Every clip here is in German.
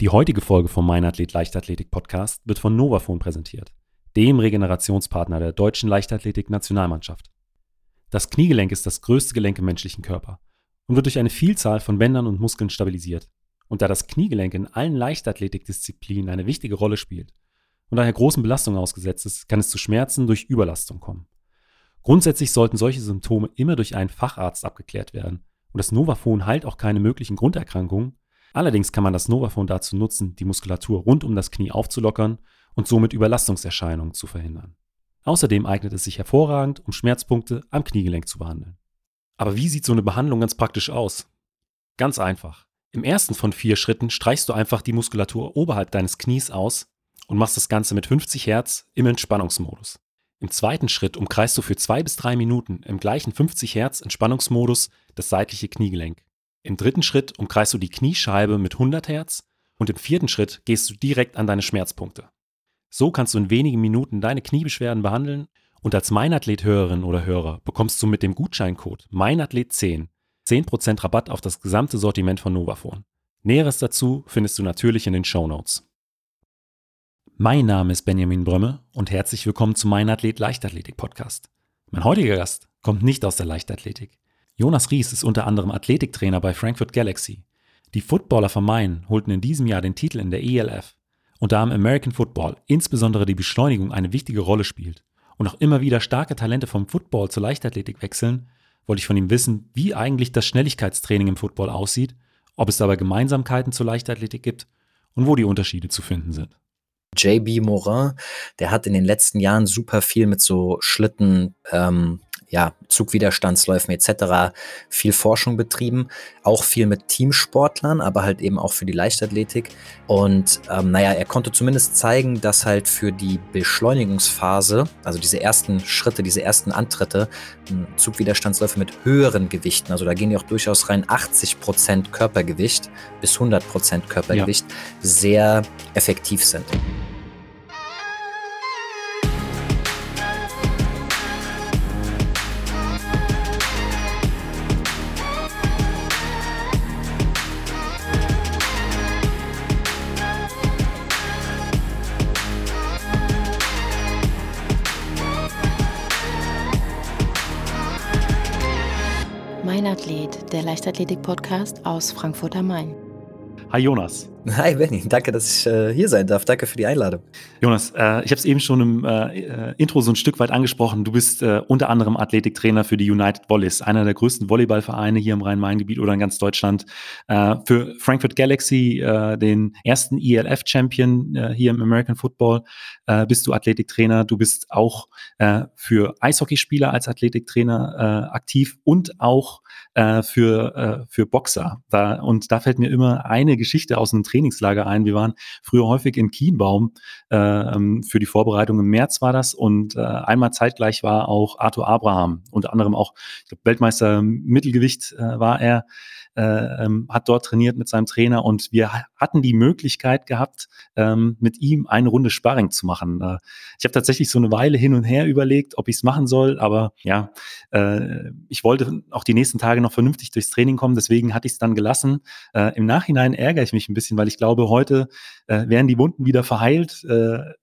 Die heutige Folge vom Mein Athlet Leichtathletik Podcast wird von Novafon präsentiert, dem Regenerationspartner der deutschen Leichtathletik-Nationalmannschaft. Das Kniegelenk ist das größte Gelenk im menschlichen Körper und wird durch eine Vielzahl von Bändern und Muskeln stabilisiert. Und da das Kniegelenk in allen Leichtathletikdisziplinen eine wichtige Rolle spielt und daher großen Belastungen ausgesetzt ist, kann es zu Schmerzen durch Überlastung kommen. Grundsätzlich sollten solche Symptome immer durch einen Facharzt abgeklärt werden und das Novafon heilt auch keine möglichen Grunderkrankungen, Allerdings kann man das Novaphone dazu nutzen, die Muskulatur rund um das Knie aufzulockern und somit Überlastungserscheinungen zu verhindern. Außerdem eignet es sich hervorragend, um Schmerzpunkte am Kniegelenk zu behandeln. Aber wie sieht so eine Behandlung ganz praktisch aus? Ganz einfach. Im ersten von vier Schritten streichst du einfach die Muskulatur oberhalb deines Knies aus und machst das Ganze mit 50 Hertz im Entspannungsmodus. Im zweiten Schritt umkreist du für zwei bis drei Minuten im gleichen 50 Hertz Entspannungsmodus das seitliche Kniegelenk. Im dritten Schritt umkreist du die Kniescheibe mit 100 Hertz und im vierten Schritt gehst du direkt an deine Schmerzpunkte. So kannst du in wenigen Minuten deine Kniebeschwerden behandeln und als Meinathlet-Hörerin oder Hörer bekommst du mit dem Gutscheincode Meinathlet10 10% Rabatt auf das gesamte Sortiment von Novafone. Näheres dazu findest du natürlich in den Show Notes. Mein Name ist Benjamin Brömme und herzlich willkommen zum Meinathlet Leichtathletik Podcast. Mein heutiger Gast kommt nicht aus der Leichtathletik. Jonas Ries ist unter anderem Athletiktrainer bei Frankfurt Galaxy. Die Footballer von Main holten in diesem Jahr den Titel in der ELF. Und da im American Football insbesondere die Beschleunigung eine wichtige Rolle spielt und auch immer wieder starke Talente vom Football zur Leichtathletik wechseln, wollte ich von ihm wissen, wie eigentlich das Schnelligkeitstraining im Football aussieht, ob es dabei Gemeinsamkeiten zur Leichtathletik gibt und wo die Unterschiede zu finden sind. JB Morin, der hat in den letzten Jahren super viel mit so Schlitten, ähm, ja, Zugwiderstandsläufen etc. viel Forschung betrieben, auch viel mit Teamsportlern, aber halt eben auch für die Leichtathletik. Und ähm, naja, er konnte zumindest zeigen, dass halt für die Beschleunigungsphase, also diese ersten Schritte, diese ersten Antritte, hm, Zugwiderstandsläufe mit höheren Gewichten, also da gehen die auch durchaus rein 80% Körpergewicht bis 100% Körpergewicht, ja. sehr effektiv sind. Der Leichtathletik-Podcast aus Frankfurt am Main. Hi Jonas. Hi Benny, danke, dass ich äh, hier sein darf. Danke für die Einladung. Jonas, äh, ich habe es eben schon im äh, äh, Intro so ein Stück weit angesprochen. Du bist äh, unter anderem Athletiktrainer für die United Volleys, einer der größten Volleyballvereine hier im Rhein-Main-Gebiet oder in ganz Deutschland. Äh, für Frankfurt Galaxy, den ersten ELF-Champion hier im American Football, bist du Athletiktrainer. Du bist auch für Eishockeyspieler als Athletiktrainer aktiv und auch für, für Boxer. Da, und da fällt mir immer eine Geschichte aus einem Trainingslager ein. Wir waren früher häufig in Kienbaum äh, ähm, für die Vorbereitung. Im März war das und äh, einmal zeitgleich war auch Arthur Abraham, unter anderem auch ich glaub, Weltmeister Mittelgewicht äh, war er äh, ähm, hat dort trainiert mit seinem Trainer und wir hatten die Möglichkeit gehabt, ähm, mit ihm eine Runde Sparring zu machen. Äh, ich habe tatsächlich so eine Weile hin und her überlegt, ob ich es machen soll, aber ja, äh, ich wollte auch die nächsten Tage noch vernünftig durchs Training kommen, deswegen hatte ich es dann gelassen. Äh, Im Nachhinein ärgere ich mich ein bisschen, weil ich glaube, heute äh, wären die Wunden wieder verheilt.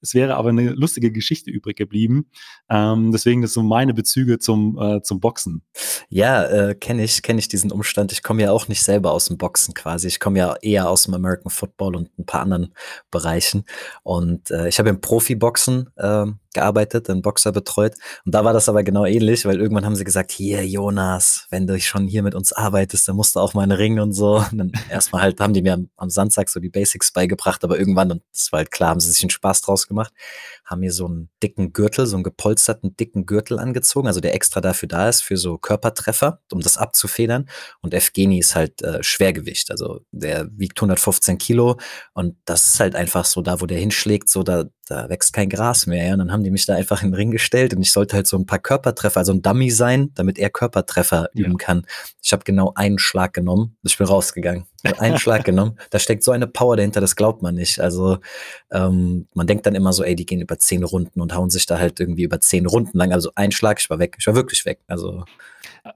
Es wäre aber eine lustige Geschichte übrig geblieben. Ähm, deswegen das so meine Bezüge zum, zum Boxen. Ja, kenne ich, kenne ich diesen Umstand. Ich komme ja auch nicht selber aus dem Boxen quasi. Ich komme ja eher aus dem American Football und ein paar anderen Bereichen. Und äh, ich habe im Profiboxen äh, gearbeitet, einen Boxer betreut. Und da war das aber genau ähnlich, weil irgendwann haben sie gesagt, hier Jonas, wenn du schon hier mit uns arbeitest, dann musst du auch mal einen Ring und so. Und dann erstmal halt haben die mir am, am Samstag so die Basics beigebracht, aber irgendwann, und das war halt klar, haben sie sich einen Spaß draus gemacht, haben mir so einen dicken Gürtel, so einen gepolsterten dicken Gürtel angezogen, also der extra dafür da ist, für so Körpertreffer, um das abzufedern. Und Evgeny ist halt äh, Schwergewicht, also der wiegt 115 Kilo und das ist halt einfach so da, wo der hinschlägt, so da, da wächst kein Gras mehr. Ja? Und dann haben die mich da einfach in den Ring gestellt und ich sollte halt so ein paar Körpertreffer, also ein Dummy sein, damit er Körpertreffer ja. üben kann. Ich habe genau einen Schlag genommen, ich bin rausgegangen. Einen Schlag genommen. Da steckt so eine Power dahinter, das glaubt man nicht. Also ähm, man denkt dann immer so, ey, die gehen über zehn Runden und hauen sich da halt irgendwie über zehn Runden lang. Also ein Schlag, ich war weg. Ich war wirklich weg. Also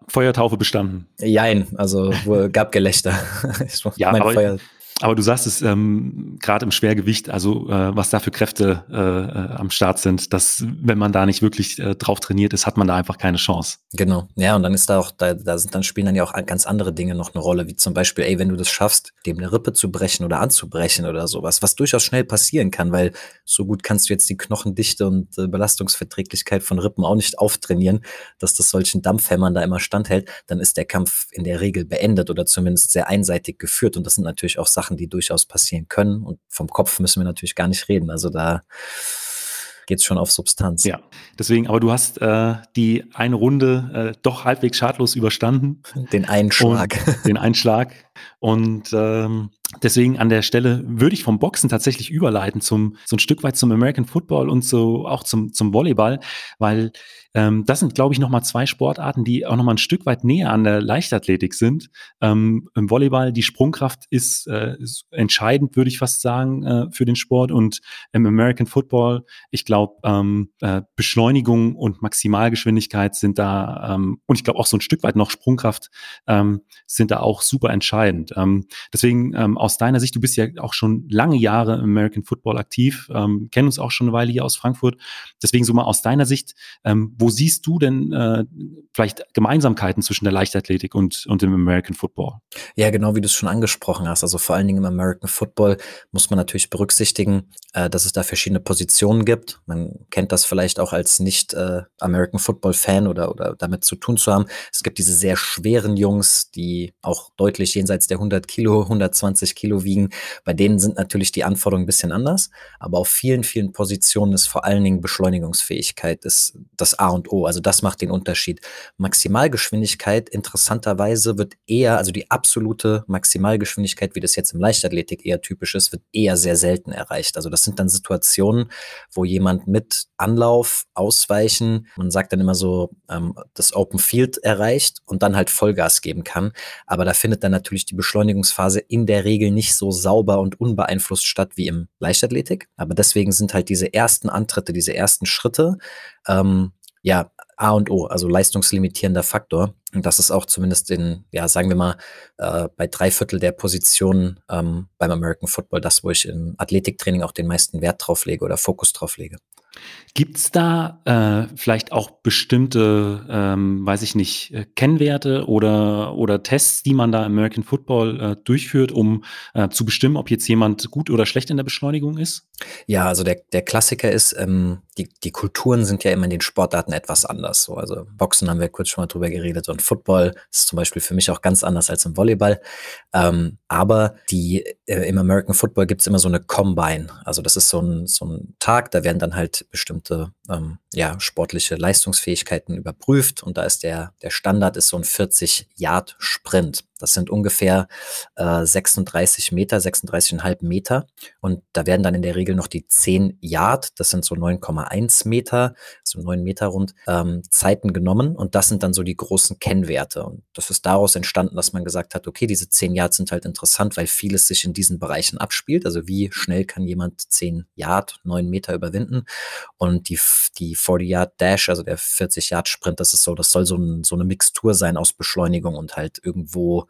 Feuertaufe bestanden. Jein, also gab Gelächter. ja, aber Feuer aber du sagst es ähm, gerade im Schwergewicht, also äh, was da für Kräfte äh, äh, am Start sind, dass wenn man da nicht wirklich äh, drauf trainiert ist, hat man da einfach keine Chance. Genau. Ja, und dann ist da auch, da, da sind dann spielen dann ja auch ganz andere Dinge noch eine Rolle, wie zum Beispiel, ey, wenn du das schaffst, dem eine Rippe zu brechen oder anzubrechen oder sowas, was durchaus schnell passieren kann, weil so gut kannst du jetzt die Knochendichte und äh, Belastungsverträglichkeit von Rippen auch nicht auftrainieren, dass das solchen Dampfhämmern da immer standhält, dann ist der Kampf in der Regel beendet oder zumindest sehr einseitig geführt. Und das sind natürlich auch Sachen, die durchaus passieren können. Und vom Kopf müssen wir natürlich gar nicht reden. Also da geht es schon auf Substanz. Ja, deswegen, aber du hast äh, die eine Runde äh, doch halbwegs schadlos überstanden. Den Einschlag. den Einschlag. Und ähm, deswegen an der Stelle würde ich vom Boxen tatsächlich überleiten zum so ein Stück weit zum American Football und so auch zum zum Volleyball, weil ähm, das sind, glaube ich, nochmal zwei Sportarten, die auch nochmal ein Stück weit näher an der Leichtathletik sind. Ähm, Im Volleyball, die Sprungkraft ist, äh, ist entscheidend, würde ich fast sagen, äh, für den Sport. Und im American Football, ich glaube, ähm, äh, Beschleunigung und Maximalgeschwindigkeit sind da, ähm, und ich glaube auch so ein Stück weit noch Sprungkraft, ähm, sind da auch super entscheidend. Ähm, deswegen aus deiner Sicht, du bist ja auch schon lange Jahre im American Football aktiv, kennen uns auch schon eine Weile hier aus Frankfurt. Deswegen so mal aus deiner Sicht, ähm, wo siehst du denn äh, vielleicht Gemeinsamkeiten zwischen der Leichtathletik und, und dem American Football? Ja, genau wie du es schon angesprochen hast. Also vor allen Dingen im American Football muss man natürlich berücksichtigen, äh, dass es da verschiedene Positionen gibt. Man kennt das vielleicht auch als nicht äh, American Football Fan oder, oder damit zu tun zu haben. Es gibt diese sehr schweren Jungs, die auch deutlich jenseits der 100 Kilo, 120 Kilo wiegen. Bei denen sind natürlich die Anforderungen ein bisschen anders. Aber auf vielen, vielen Positionen ist vor allen Dingen Beschleunigungsfähigkeit ist das A und O. Also das macht den Unterschied. Maximalgeschwindigkeit interessanterweise wird eher, also die absolute Maximalgeschwindigkeit, wie das jetzt im Leichtathletik eher typisch ist, wird eher sehr selten erreicht. Also das sind dann Situationen, wo jemand mit Anlauf, Ausweichen, man sagt dann immer so, ähm, das Open Field erreicht und dann halt Vollgas geben kann. Aber da findet dann natürlich die Beschleunigungsphase in der Regel nicht so sauber und unbeeinflusst statt wie im Leichtathletik. Aber deswegen sind halt diese ersten Antritte, diese ersten Schritte ähm, ja, A und O, also leistungslimitierender Faktor. Und das ist auch zumindest in, ja, sagen wir mal, äh, bei drei Viertel der Positionen ähm, beim American Football das, wo ich im Athletiktraining auch den meisten Wert drauf lege oder Fokus drauf lege. Gibt es da äh, vielleicht auch bestimmte, ähm, weiß ich nicht, äh, Kennwerte oder, oder Tests, die man da im American Football äh, durchführt, um äh, zu bestimmen, ob jetzt jemand gut oder schlecht in der Beschleunigung ist? Ja, also der, der Klassiker ist, ähm, die, die Kulturen sind ja immer in den Sportarten etwas anders. So, also Boxen haben wir kurz schon mal drüber geredet und Football ist zum Beispiel für mich auch ganz anders als im Volleyball. Ähm, aber die, äh, im American Football gibt es immer so eine Combine. Also das ist so ein, so ein Tag, da werden dann halt bestimmte ähm, ja, sportliche Leistungsfähigkeiten überprüft und da ist der, der Standard ist so ein 40-Yard-Sprint. Das sind ungefähr äh, 36 Meter, 36,5 Meter. Und da werden dann in der Regel noch die 10 Yard, das sind so 9,1 Meter, so 9 Meter rund, ähm, Zeiten genommen. Und das sind dann so die großen Kennwerte. Und das ist daraus entstanden, dass man gesagt hat, okay, diese 10 Yard sind halt interessant, weil vieles sich in diesen Bereichen abspielt. Also wie schnell kann jemand 10 Yard, 9 Meter überwinden? Und die, die 40 Yard Dash, also der 40 Yard Sprint, das ist so, das soll so, ein, so eine Mixtur sein aus Beschleunigung und halt irgendwo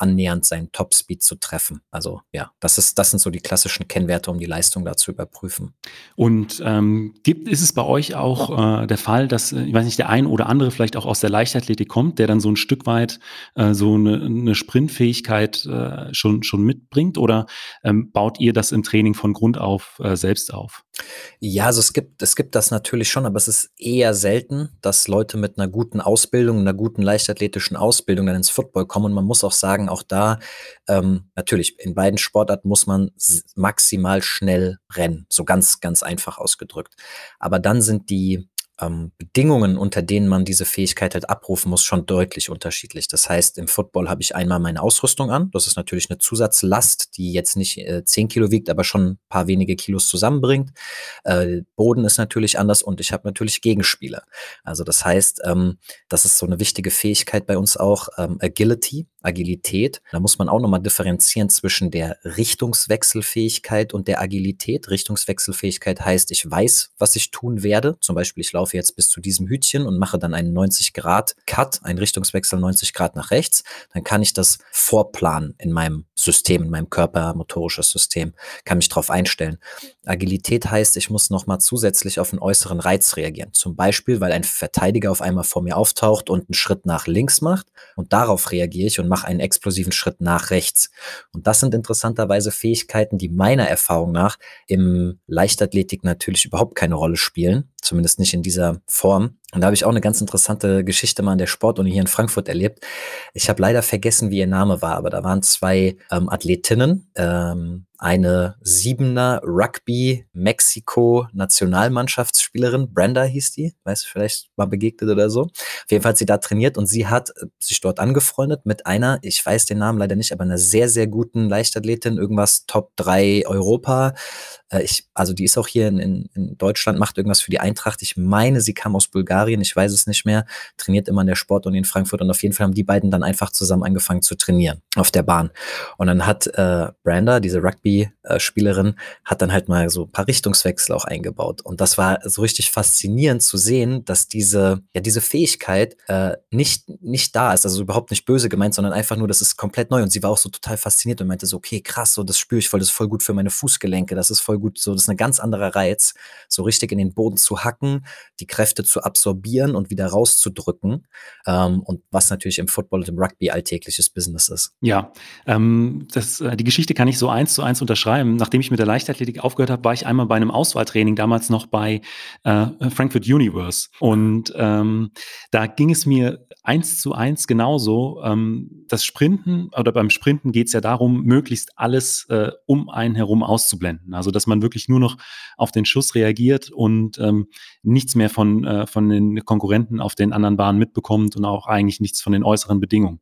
annähernd seinen Topspeed zu treffen. Also ja, das ist, das sind so die klassischen Kennwerte, um die Leistung da zu überprüfen. Und ähm, gibt, ist es bei euch auch äh, der Fall, dass, äh, ich weiß nicht, der ein oder andere vielleicht auch aus der Leichtathletik kommt, der dann so ein Stück weit äh, so eine, eine Sprintfähigkeit äh, schon, schon mitbringt? Oder ähm, baut ihr das im Training von Grund auf äh, selbst auf? Ja, also es gibt, es gibt das natürlich schon, aber es ist eher selten, dass Leute mit einer guten Ausbildung, einer guten leichtathletischen Ausbildung dann ins Football kommen. Und man muss auch sagen, auch da, ähm, natürlich, in beiden Sportarten muss man maximal schnell rennen. So ganz, ganz einfach ausgedrückt. Aber dann sind die, ähm, Bedingungen, unter denen man diese Fähigkeit halt abrufen muss, schon deutlich unterschiedlich. Das heißt, im Football habe ich einmal meine Ausrüstung an. Das ist natürlich eine Zusatzlast, die jetzt nicht äh, 10 Kilo wiegt, aber schon ein paar wenige Kilos zusammenbringt. Äh, Boden ist natürlich anders und ich habe natürlich Gegenspieler. Also das heißt, ähm, das ist so eine wichtige Fähigkeit bei uns auch, ähm, Agility. Agilität. Da muss man auch nochmal differenzieren zwischen der Richtungswechselfähigkeit und der Agilität. Richtungswechselfähigkeit heißt, ich weiß, was ich tun werde. Zum Beispiel, ich laufe jetzt bis zu diesem Hütchen und mache dann einen 90-Grad-Cut, einen Richtungswechsel 90 Grad nach rechts. Dann kann ich das vorplanen in meinem System, in meinem Körper, motorisches System, kann mich darauf einstellen. Agilität heißt, ich muss nochmal zusätzlich auf einen äußeren Reiz reagieren. Zum Beispiel, weil ein Verteidiger auf einmal vor mir auftaucht und einen Schritt nach links macht und darauf reagiere ich und mache einen explosiven Schritt nach rechts. Und das sind interessanterweise Fähigkeiten, die meiner Erfahrung nach im Leichtathletik natürlich überhaupt keine Rolle spielen, zumindest nicht in dieser Form. Und da habe ich auch eine ganz interessante Geschichte mal an der Sportuni hier in Frankfurt erlebt. Ich habe leider vergessen, wie ihr Name war, aber da waren zwei ähm, Athletinnen, ähm, eine Siebener Rugby Mexiko Nationalmannschaftsspielerin, Brenda hieß die, weiß vielleicht mal begegnet oder so. Auf jeden Fall hat sie da trainiert und sie hat äh, sich dort angefreundet mit einer, ich weiß den Namen leider nicht, aber einer sehr, sehr guten Leichtathletin, irgendwas Top 3 Europa. Äh, ich, also die ist auch hier in, in, in Deutschland, macht irgendwas für die Eintracht. Ich meine, sie kam aus Bulgarien, ich weiß es nicht mehr, trainiert immer in der Sportuni in Frankfurt und auf jeden Fall haben die beiden dann einfach zusammen angefangen zu trainieren auf der Bahn. Und dann hat äh, Brenda, diese Rugby-Spielerin, hat dann halt mal so ein paar Richtungswechsel auch eingebaut. Und das war so richtig faszinierend zu sehen, dass diese, ja, diese Fähigkeit äh, nicht, nicht da ist, also überhaupt nicht böse gemeint, sondern einfach nur, das ist komplett neu. Und sie war auch so total fasziniert und meinte so, okay, krass, so das spüre ich voll, das ist voll gut für meine Fußgelenke, das ist voll gut, so das ist ein ganz anderer Reiz, so richtig in den Boden zu hacken, die Kräfte zu absorbieren und wieder rauszudrücken. Ähm, und was natürlich im Football und im Rugby alltägliches Business ist. Ja, ähm, das, äh, die Geschichte kann ich so eins zu eins unterschreiben. Nachdem ich mit der Leichtathletik aufgehört habe, war ich einmal bei einem Auswahltraining, damals noch bei äh, Frankfurt Universe. Und ähm, da ging es mir eins zu eins genauso. Ähm, das Sprinten oder beim Sprinten geht es ja darum, möglichst alles äh, um einen herum auszublenden. Also dass man wirklich nur noch auf den Schuss reagiert und ähm, nichts mehr von, äh, von den Konkurrenten auf den anderen Bahnen mitbekommt und auch eigentlich nichts von den äußeren Bedingungen.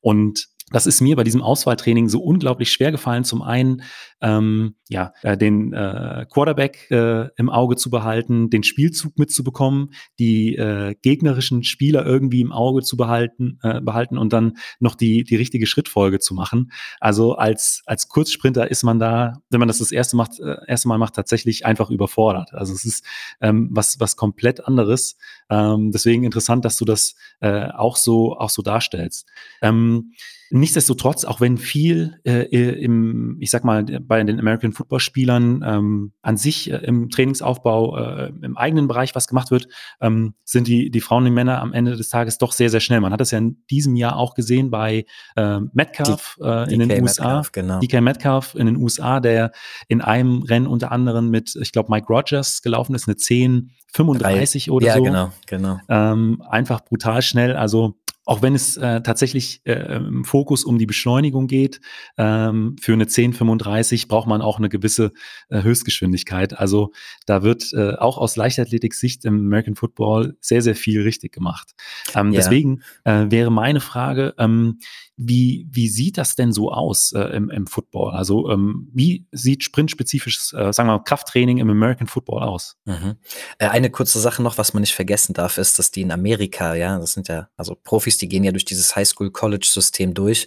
Und das ist mir bei diesem Auswahltraining so unglaublich schwer gefallen. Zum einen, ähm, ja, äh, den äh, Quarterback äh, im Auge zu behalten, den Spielzug mitzubekommen, die äh, gegnerischen Spieler irgendwie im Auge zu behalten, äh, behalten und dann noch die die richtige Schrittfolge zu machen. Also als als Kurzsprinter ist man da, wenn man das das erste macht, äh, erste Mal macht, tatsächlich einfach überfordert. Also es ist ähm, was was komplett anderes. Ähm, deswegen interessant, dass du das äh, auch so auch so darstellst. Ähm, Nichtsdestotrotz, auch wenn viel äh, im, ich sag mal, bei den American Football Spielern ähm, an sich äh, im Trainingsaufbau äh, im eigenen Bereich was gemacht wird, ähm, sind die, die Frauen und die Männer am Ende des Tages doch sehr, sehr schnell. Man hat das ja in diesem Jahr auch gesehen bei äh, Metcalf äh, in den USA. Metcalf, genau. DK Metcalf in den USA, der in einem Rennen unter anderem mit, ich glaube, Mike Rogers gelaufen ist, eine 10, 35 Drei. oder ja, so. Ja, genau, genau. Ähm, einfach brutal schnell. Also auch wenn es äh, tatsächlich äh, im Fokus um die Beschleunigung geht, ähm, für eine 1035 braucht man auch eine gewisse äh, Höchstgeschwindigkeit. Also da wird äh, auch aus Leichtathletik-Sicht im American Football sehr, sehr viel richtig gemacht. Ähm, ja. Deswegen äh, wäre meine Frage, ähm, wie, wie sieht das denn so aus äh, im, im Football? Also ähm, wie sieht sprintspezifisches, sagen wir mal, Krafttraining im American Football aus? Mhm. Eine kurze Sache noch, was man nicht vergessen darf, ist, dass die in Amerika, ja, das sind ja, also Profis, die gehen ja durch dieses Highschool-College-System durch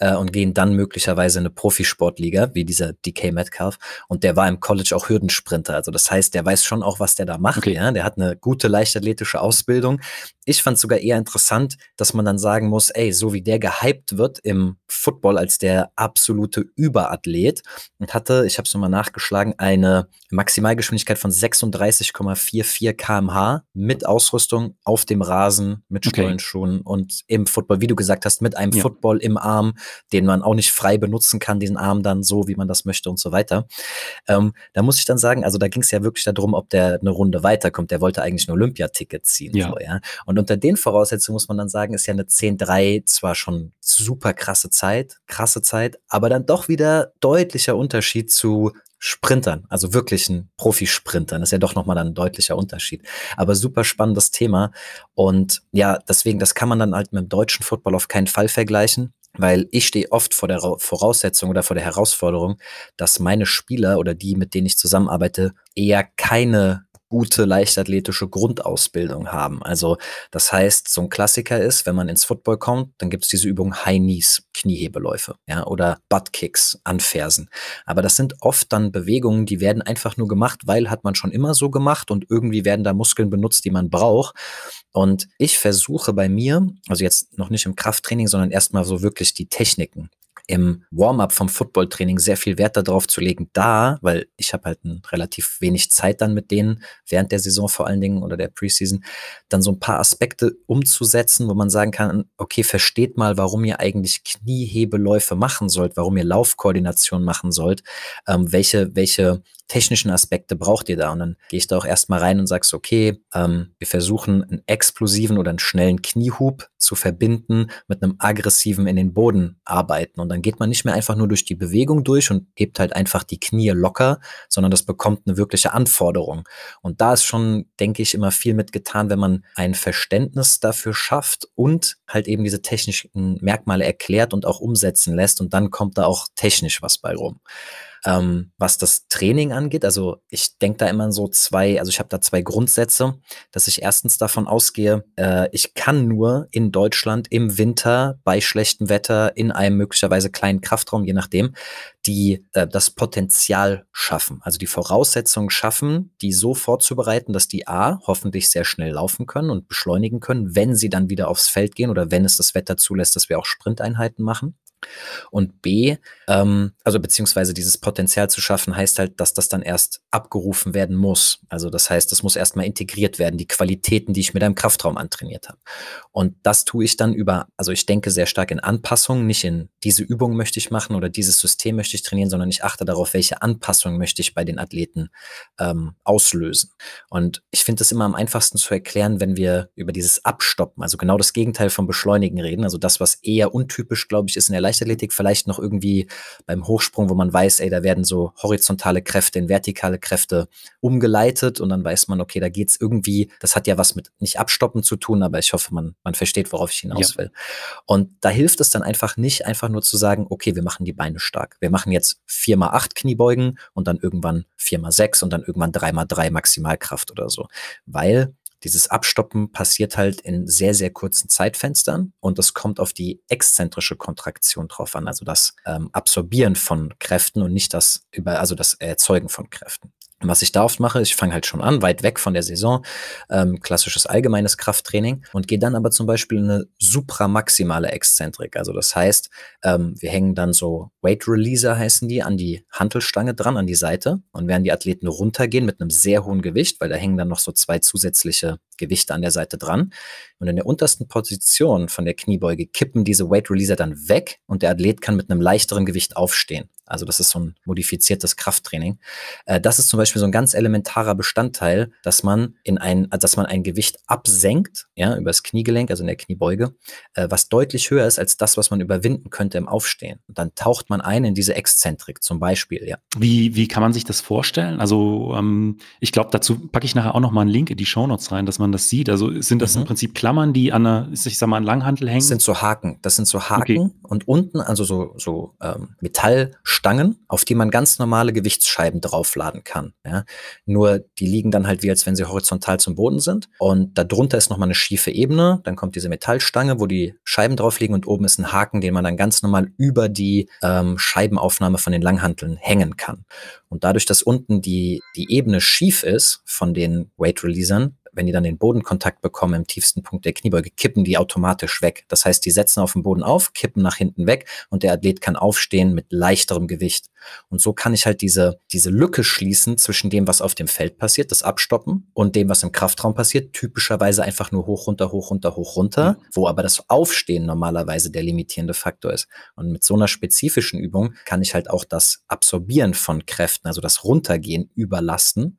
äh, und gehen dann möglicherweise in eine Profisportliga, wie dieser DK Metcalf. Und der war im College auch Hürdensprinter. Also das heißt, der weiß schon auch, was der da macht. Okay. Ja? Der hat eine gute leichtathletische Ausbildung. Ich fand es sogar eher interessant, dass man dann sagen muss, ey, so wie der gehypt wird im Football als der absolute Überathlet und hatte, ich habe es nochmal nachgeschlagen, eine Maximalgeschwindigkeit von 36,44 kmh mit Ausrüstung auf dem Rasen, mit Stollenschuhen okay. und im Football, wie du gesagt hast, mit einem ja. Football im Arm, den man auch nicht frei benutzen kann, diesen Arm dann so, wie man das möchte und so weiter. Ähm, da muss ich dann sagen, also da ging es ja wirklich darum, ob der eine Runde weiterkommt. Der wollte eigentlich ein Olympiaticket ziehen. Ja. So, ja? Und unter den Voraussetzungen muss man dann sagen, ist ja eine 10-3 zwar schon super krasse Zeit, krasse Zeit, aber dann doch wieder deutlicher Unterschied zu Sprintern, also wirklichen Profisprintern, ist ja doch nochmal ein deutlicher Unterschied. Aber super spannendes Thema. Und ja, deswegen, das kann man dann halt mit dem deutschen Football auf keinen Fall vergleichen. Weil ich stehe oft vor der Voraussetzung oder vor der Herausforderung, dass meine Spieler oder die, mit denen ich zusammenarbeite, eher keine gute leichtathletische Grundausbildung haben. Also das heißt, so ein Klassiker ist, wenn man ins Football kommt, dann gibt es diese Übung High Knees, Kniehebeläufe, ja, oder Butt Kicks, Anfersen. Aber das sind oft dann Bewegungen, die werden einfach nur gemacht, weil hat man schon immer so gemacht und irgendwie werden da Muskeln benutzt, die man braucht. Und ich versuche bei mir, also jetzt noch nicht im Krafttraining, sondern erstmal so wirklich die Techniken im Warm-up vom Footballtraining sehr viel Wert darauf zu legen, da, weil ich habe halt relativ wenig Zeit dann mit denen während der Saison vor allen Dingen oder der Preseason, dann so ein paar Aspekte umzusetzen, wo man sagen kann, okay, versteht mal, warum ihr eigentlich Kniehebeläufe machen sollt, warum ihr Laufkoordination machen sollt, ähm, welche, welche technischen Aspekte braucht ihr da? Und dann gehe ich da auch erstmal rein und sagst, okay, ähm, wir versuchen einen explosiven oder einen schnellen Kniehub zu verbinden mit einem aggressiven in den Boden arbeiten. Und dann geht man nicht mehr einfach nur durch die Bewegung durch und hebt halt einfach die Knie locker, sondern das bekommt eine wirkliche Anforderung. Und da ist schon, denke ich, immer viel mitgetan, wenn man ein Verständnis dafür schafft und halt eben diese technischen Merkmale erklärt und auch umsetzen lässt. Und dann kommt da auch technisch was bei rum. Ähm, was das Training angeht, also ich denke da immer so zwei, also ich habe da zwei Grundsätze, dass ich erstens davon ausgehe, äh, ich kann nur in Deutschland im Winter bei schlechtem Wetter in einem möglicherweise kleinen Kraftraum, je nachdem, die äh, das Potenzial schaffen, also die Voraussetzungen schaffen, die so vorzubereiten, dass die A hoffentlich sehr schnell laufen können und beschleunigen können, wenn sie dann wieder aufs Feld gehen oder wenn es das Wetter zulässt, dass wir auch Sprinteinheiten machen. Und B, ähm, also beziehungsweise dieses Potenzial zu schaffen, heißt halt, dass das dann erst abgerufen werden muss. Also das heißt, das muss erstmal integriert werden, die Qualitäten, die ich mit einem Kraftraum antrainiert habe. Und das tue ich dann über, also ich denke sehr stark in Anpassungen, nicht in diese Übung möchte ich machen oder dieses System möchte ich trainieren, sondern ich achte darauf, welche Anpassungen möchte ich bei den Athleten ähm, auslösen. Und ich finde das immer am einfachsten zu erklären, wenn wir über dieses Abstoppen, also genau das Gegenteil vom Beschleunigen reden, also das, was eher untypisch, glaube ich, ist in der Leichtathletik, vielleicht noch irgendwie beim Hochsprung, wo man weiß, ey, da werden so horizontale Kräfte in vertikale Kräfte umgeleitet und dann weiß man, okay, da geht's irgendwie, das hat ja was mit nicht abstoppen zu tun, aber ich hoffe, man, man versteht, worauf ich hinaus will. Und da hilft es dann einfach nicht, einfach nur zu sagen, okay, wir machen die Beine stark. Wir machen jetzt vier mal acht Kniebeugen und dann irgendwann vier mal sechs und dann irgendwann drei mal drei Maximalkraft oder so. Weil dieses Abstoppen passiert halt in sehr, sehr kurzen Zeitfenstern und es kommt auf die exzentrische Kontraktion drauf an, also das ähm, Absorbieren von Kräften und nicht das über, also das Erzeugen von Kräften. Was ich da oft mache, ich fange halt schon an, weit weg von der Saison, ähm, klassisches allgemeines Krafttraining und gehe dann aber zum Beispiel eine supramaximale Exzentrik. Also das heißt, ähm, wir hängen dann so Weight Releaser heißen die an die Hantelstange dran, an die Seite und während die Athleten runtergehen mit einem sehr hohen Gewicht, weil da hängen dann noch so zwei zusätzliche Gewichte an der Seite dran. Und in der untersten Position von der Kniebeuge kippen diese Weight Releaser dann weg und der Athlet kann mit einem leichteren Gewicht aufstehen. Also das ist so ein modifiziertes Krafttraining. Äh, das ist zum Beispiel so ein ganz elementarer Bestandteil, dass man in ein, dass man ein Gewicht absenkt, ja, über das Kniegelenk, also in der Kniebeuge, äh, was deutlich höher ist als das, was man überwinden könnte im Aufstehen. Und dann taucht man ein in diese Exzentrik zum Beispiel, ja. Wie, wie kann man sich das vorstellen? Also ähm, ich glaube, dazu packe ich nachher auch noch mal einen Link in die Shownotes rein, dass man das sieht. Also sind das mhm. im Prinzip Klammern, die an einer, ich sag mal, an Langhantel hängen? Das sind so Haken. Das sind so Haken okay. und unten, also so, so ähm, Metall Stangen, auf die man ganz normale Gewichtsscheiben draufladen kann. Ja? Nur die liegen dann halt wie, als wenn sie horizontal zum Boden sind. Und darunter ist nochmal eine schiefe Ebene. Dann kommt diese Metallstange, wo die Scheiben drauf liegen und oben ist ein Haken, den man dann ganz normal über die ähm, Scheibenaufnahme von den Langhanteln hängen kann. Und dadurch, dass unten die, die Ebene schief ist von den Weight Releasern, wenn die dann den Bodenkontakt bekommen im tiefsten Punkt der Kniebeuge, kippen die automatisch weg. Das heißt, die setzen auf dem Boden auf, kippen nach hinten weg und der Athlet kann aufstehen mit leichterem Gewicht. Und so kann ich halt diese, diese Lücke schließen zwischen dem, was auf dem Feld passiert, das Abstoppen, und dem, was im Kraftraum passiert. Typischerweise einfach nur hoch, runter, hoch, runter, hoch, runter, mhm. wo aber das Aufstehen normalerweise der limitierende Faktor ist. Und mit so einer spezifischen Übung kann ich halt auch das Absorbieren von Kräften, also das Runtergehen, überlasten.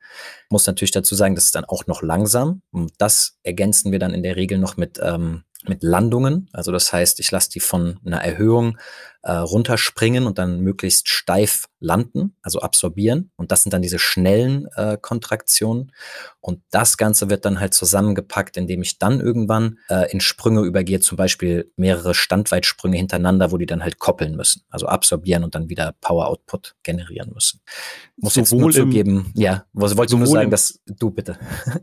Muss natürlich dazu sagen, das ist dann auch noch langsam. Und das ergänzen wir dann in der Regel noch mit ähm, mit Landungen. Also das heißt, ich lasse die von einer Erhöhung äh, runterspringen und dann möglichst steif landen, also absorbieren. Und das sind dann diese schnellen äh, Kontraktionen. Und das Ganze wird dann halt zusammengepackt, indem ich dann irgendwann äh, in Sprünge übergehe, zum Beispiel mehrere Standweitsprünge hintereinander, wo die dann halt koppeln müssen. Also absorbieren und dann wieder Power Output generieren müssen. muss jetzt nur zugeben, ja, wollte nur sagen, im, dass du bitte.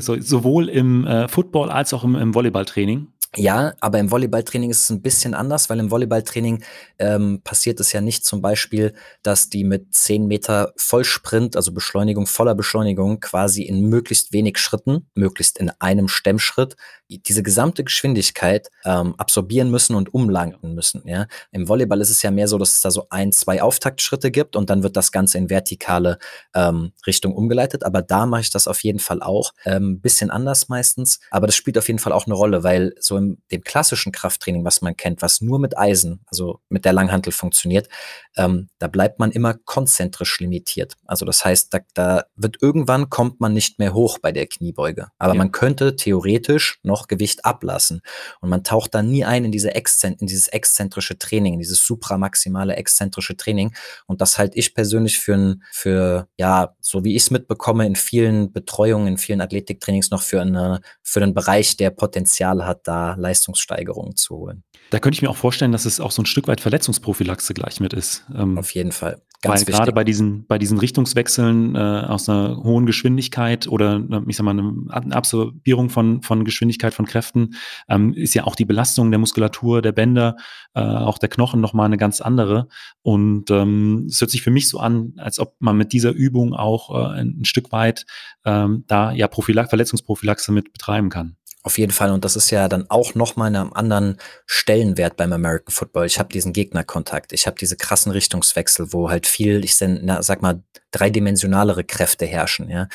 So, sowohl im äh, Football als auch im, im Volleyballtraining ja, aber im Volleyballtraining ist es ein bisschen anders, weil im Volleyballtraining ähm, passiert es ja nicht zum Beispiel, dass die mit 10 Meter Vollsprint, also Beschleunigung, voller Beschleunigung, quasi in möglichst wenig Schritten, möglichst in einem Stemmschritt, diese gesamte Geschwindigkeit ähm, absorbieren müssen und umlangen müssen. Ja? Im Volleyball ist es ja mehr so, dass es da so ein, zwei Auftaktschritte gibt und dann wird das Ganze in vertikale ähm, Richtung umgeleitet. Aber da mache ich das auf jeden Fall auch. Ähm, bisschen anders meistens, aber das spielt auf jeden Fall auch eine Rolle, weil so im dem klassischen Krafttraining, was man kennt, was nur mit Eisen, also mit der Langhantel funktioniert, ähm, da bleibt man immer konzentrisch limitiert. Also das heißt, da, da wird irgendwann kommt man nicht mehr hoch bei der Kniebeuge. Aber ja. man könnte theoretisch noch Gewicht ablassen. Und man taucht da nie ein in diese Exzent in dieses exzentrische Training, in dieses supramaximale exzentrische Training. Und das halte ich persönlich für ein, für, ja, so wie ich es mitbekomme, in vielen Betreuungen, in vielen Athletiktrainings noch für eine, für einen Bereich, der Potenzial hat, da Leistungssteigerungen zu holen. Da könnte ich mir auch vorstellen, dass es auch so ein Stück weit Verletzungsprophylaxe gleich mit ist. Ähm, Auf jeden Fall. Ganz Weil gerade bei diesen, bei diesen Richtungswechseln äh, aus einer hohen Geschwindigkeit oder äh, ich sag mal, eine Absorbierung von, von Geschwindigkeit von Kräften ähm, ist ja auch die Belastung der Muskulatur, der Bänder, äh, auch der Knochen nochmal eine ganz andere. Und ähm, es hört sich für mich so an, als ob man mit dieser Übung auch äh, ein, ein Stück weit ähm, da ja Prophylax Verletzungsprophylaxe mit betreiben kann. Auf jeden Fall. Und das ist ja dann auch nochmal in einem anderen Stellenwert beim American Football. Ich habe diesen Gegnerkontakt. Ich habe diese krassen Richtungswechsel, wo halt viel, ich sag mal, dreidimensionalere Kräfte herrschen. Ja.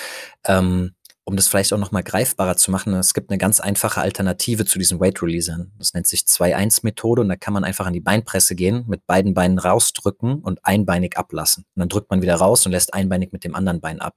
Ähm, um das vielleicht auch nochmal greifbarer zu machen, es gibt eine ganz einfache Alternative zu diesen Weight Releasern. Das nennt sich 2-1-Methode und da kann man einfach an die Beinpresse gehen, mit beiden Beinen rausdrücken und einbeinig ablassen. Und dann drückt man wieder raus und lässt einbeinig mit dem anderen Bein ab.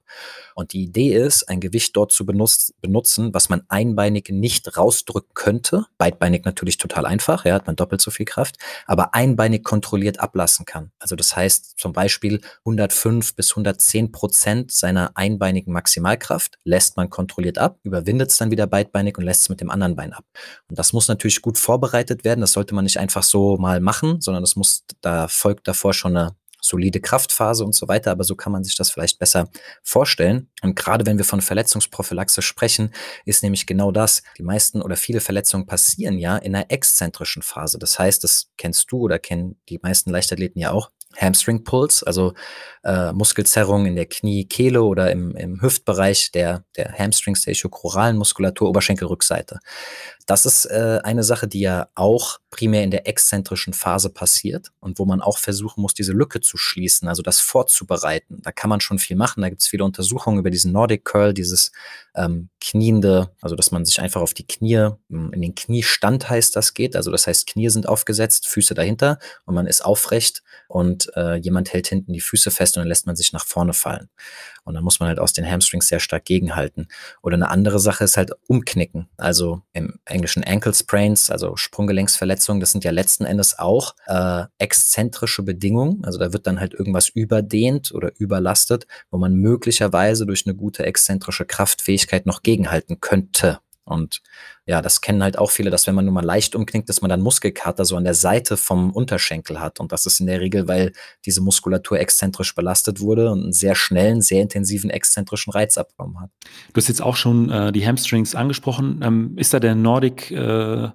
Und die Idee ist, ein Gewicht dort zu benutzen, was man einbeinig nicht rausdrücken könnte. Beidbeinig natürlich total einfach, ja, hat man doppelt so viel Kraft, aber einbeinig kontrolliert ablassen kann. Also das heißt zum Beispiel 105 bis 110 Prozent seiner einbeinigen Maximalkraft lässt man kontrolliert ab, überwindet es dann wieder beidbeinig und lässt es mit dem anderen Bein ab. Und das muss natürlich gut vorbereitet werden. Das sollte man nicht einfach so mal machen, sondern es muss, da folgt davor schon eine solide Kraftphase und so weiter, aber so kann man sich das vielleicht besser vorstellen. Und gerade wenn wir von Verletzungsprophylaxe sprechen, ist nämlich genau das. Die meisten oder viele Verletzungen passieren ja in einer exzentrischen Phase. Das heißt, das kennst du oder kennen die meisten Leichtathleten ja auch. Hamstring Pulse, also äh, Muskelzerrung in der Knie, Kehle oder im, im Hüftbereich der, der Hamstrings, der ischiochoralen Muskulatur, Oberschenkelrückseite. Das ist äh, eine Sache, die ja auch primär in der exzentrischen Phase passiert und wo man auch versuchen muss, diese Lücke zu schließen, also das vorzubereiten. Da kann man schon viel machen. Da gibt es viele Untersuchungen über diesen Nordic Curl, dieses ähm, kniende, also dass man sich einfach auf die Knie, hm, in den Kniestand heißt das geht. Also das heißt, Knie sind aufgesetzt, Füße dahinter und man ist aufrecht und äh, jemand hält hinten die Füße fest und dann lässt man sich nach vorne fallen. Und dann muss man halt aus den Hamstrings sehr stark gegenhalten. Oder eine andere Sache ist halt umknicken. Also im englischen Ankle Sprains, also Sprunggelenksverletzungen, das sind ja letzten Endes auch äh, exzentrische Bedingungen. Also da wird dann halt irgendwas überdehnt oder überlastet, wo man möglicherweise durch eine gute exzentrische Kraftfähigkeit noch gegenhalten könnte. Und ja, das kennen halt auch viele, dass wenn man nur mal leicht umknickt, dass man dann Muskelkater so an der Seite vom Unterschenkel hat. Und das ist in der Regel, weil diese Muskulatur exzentrisch belastet wurde und einen sehr schnellen, sehr intensiven exzentrischen Reiz abbekommen hat. Du hast jetzt auch schon äh, die Hamstrings angesprochen. Ähm, ist da der Nordic, äh,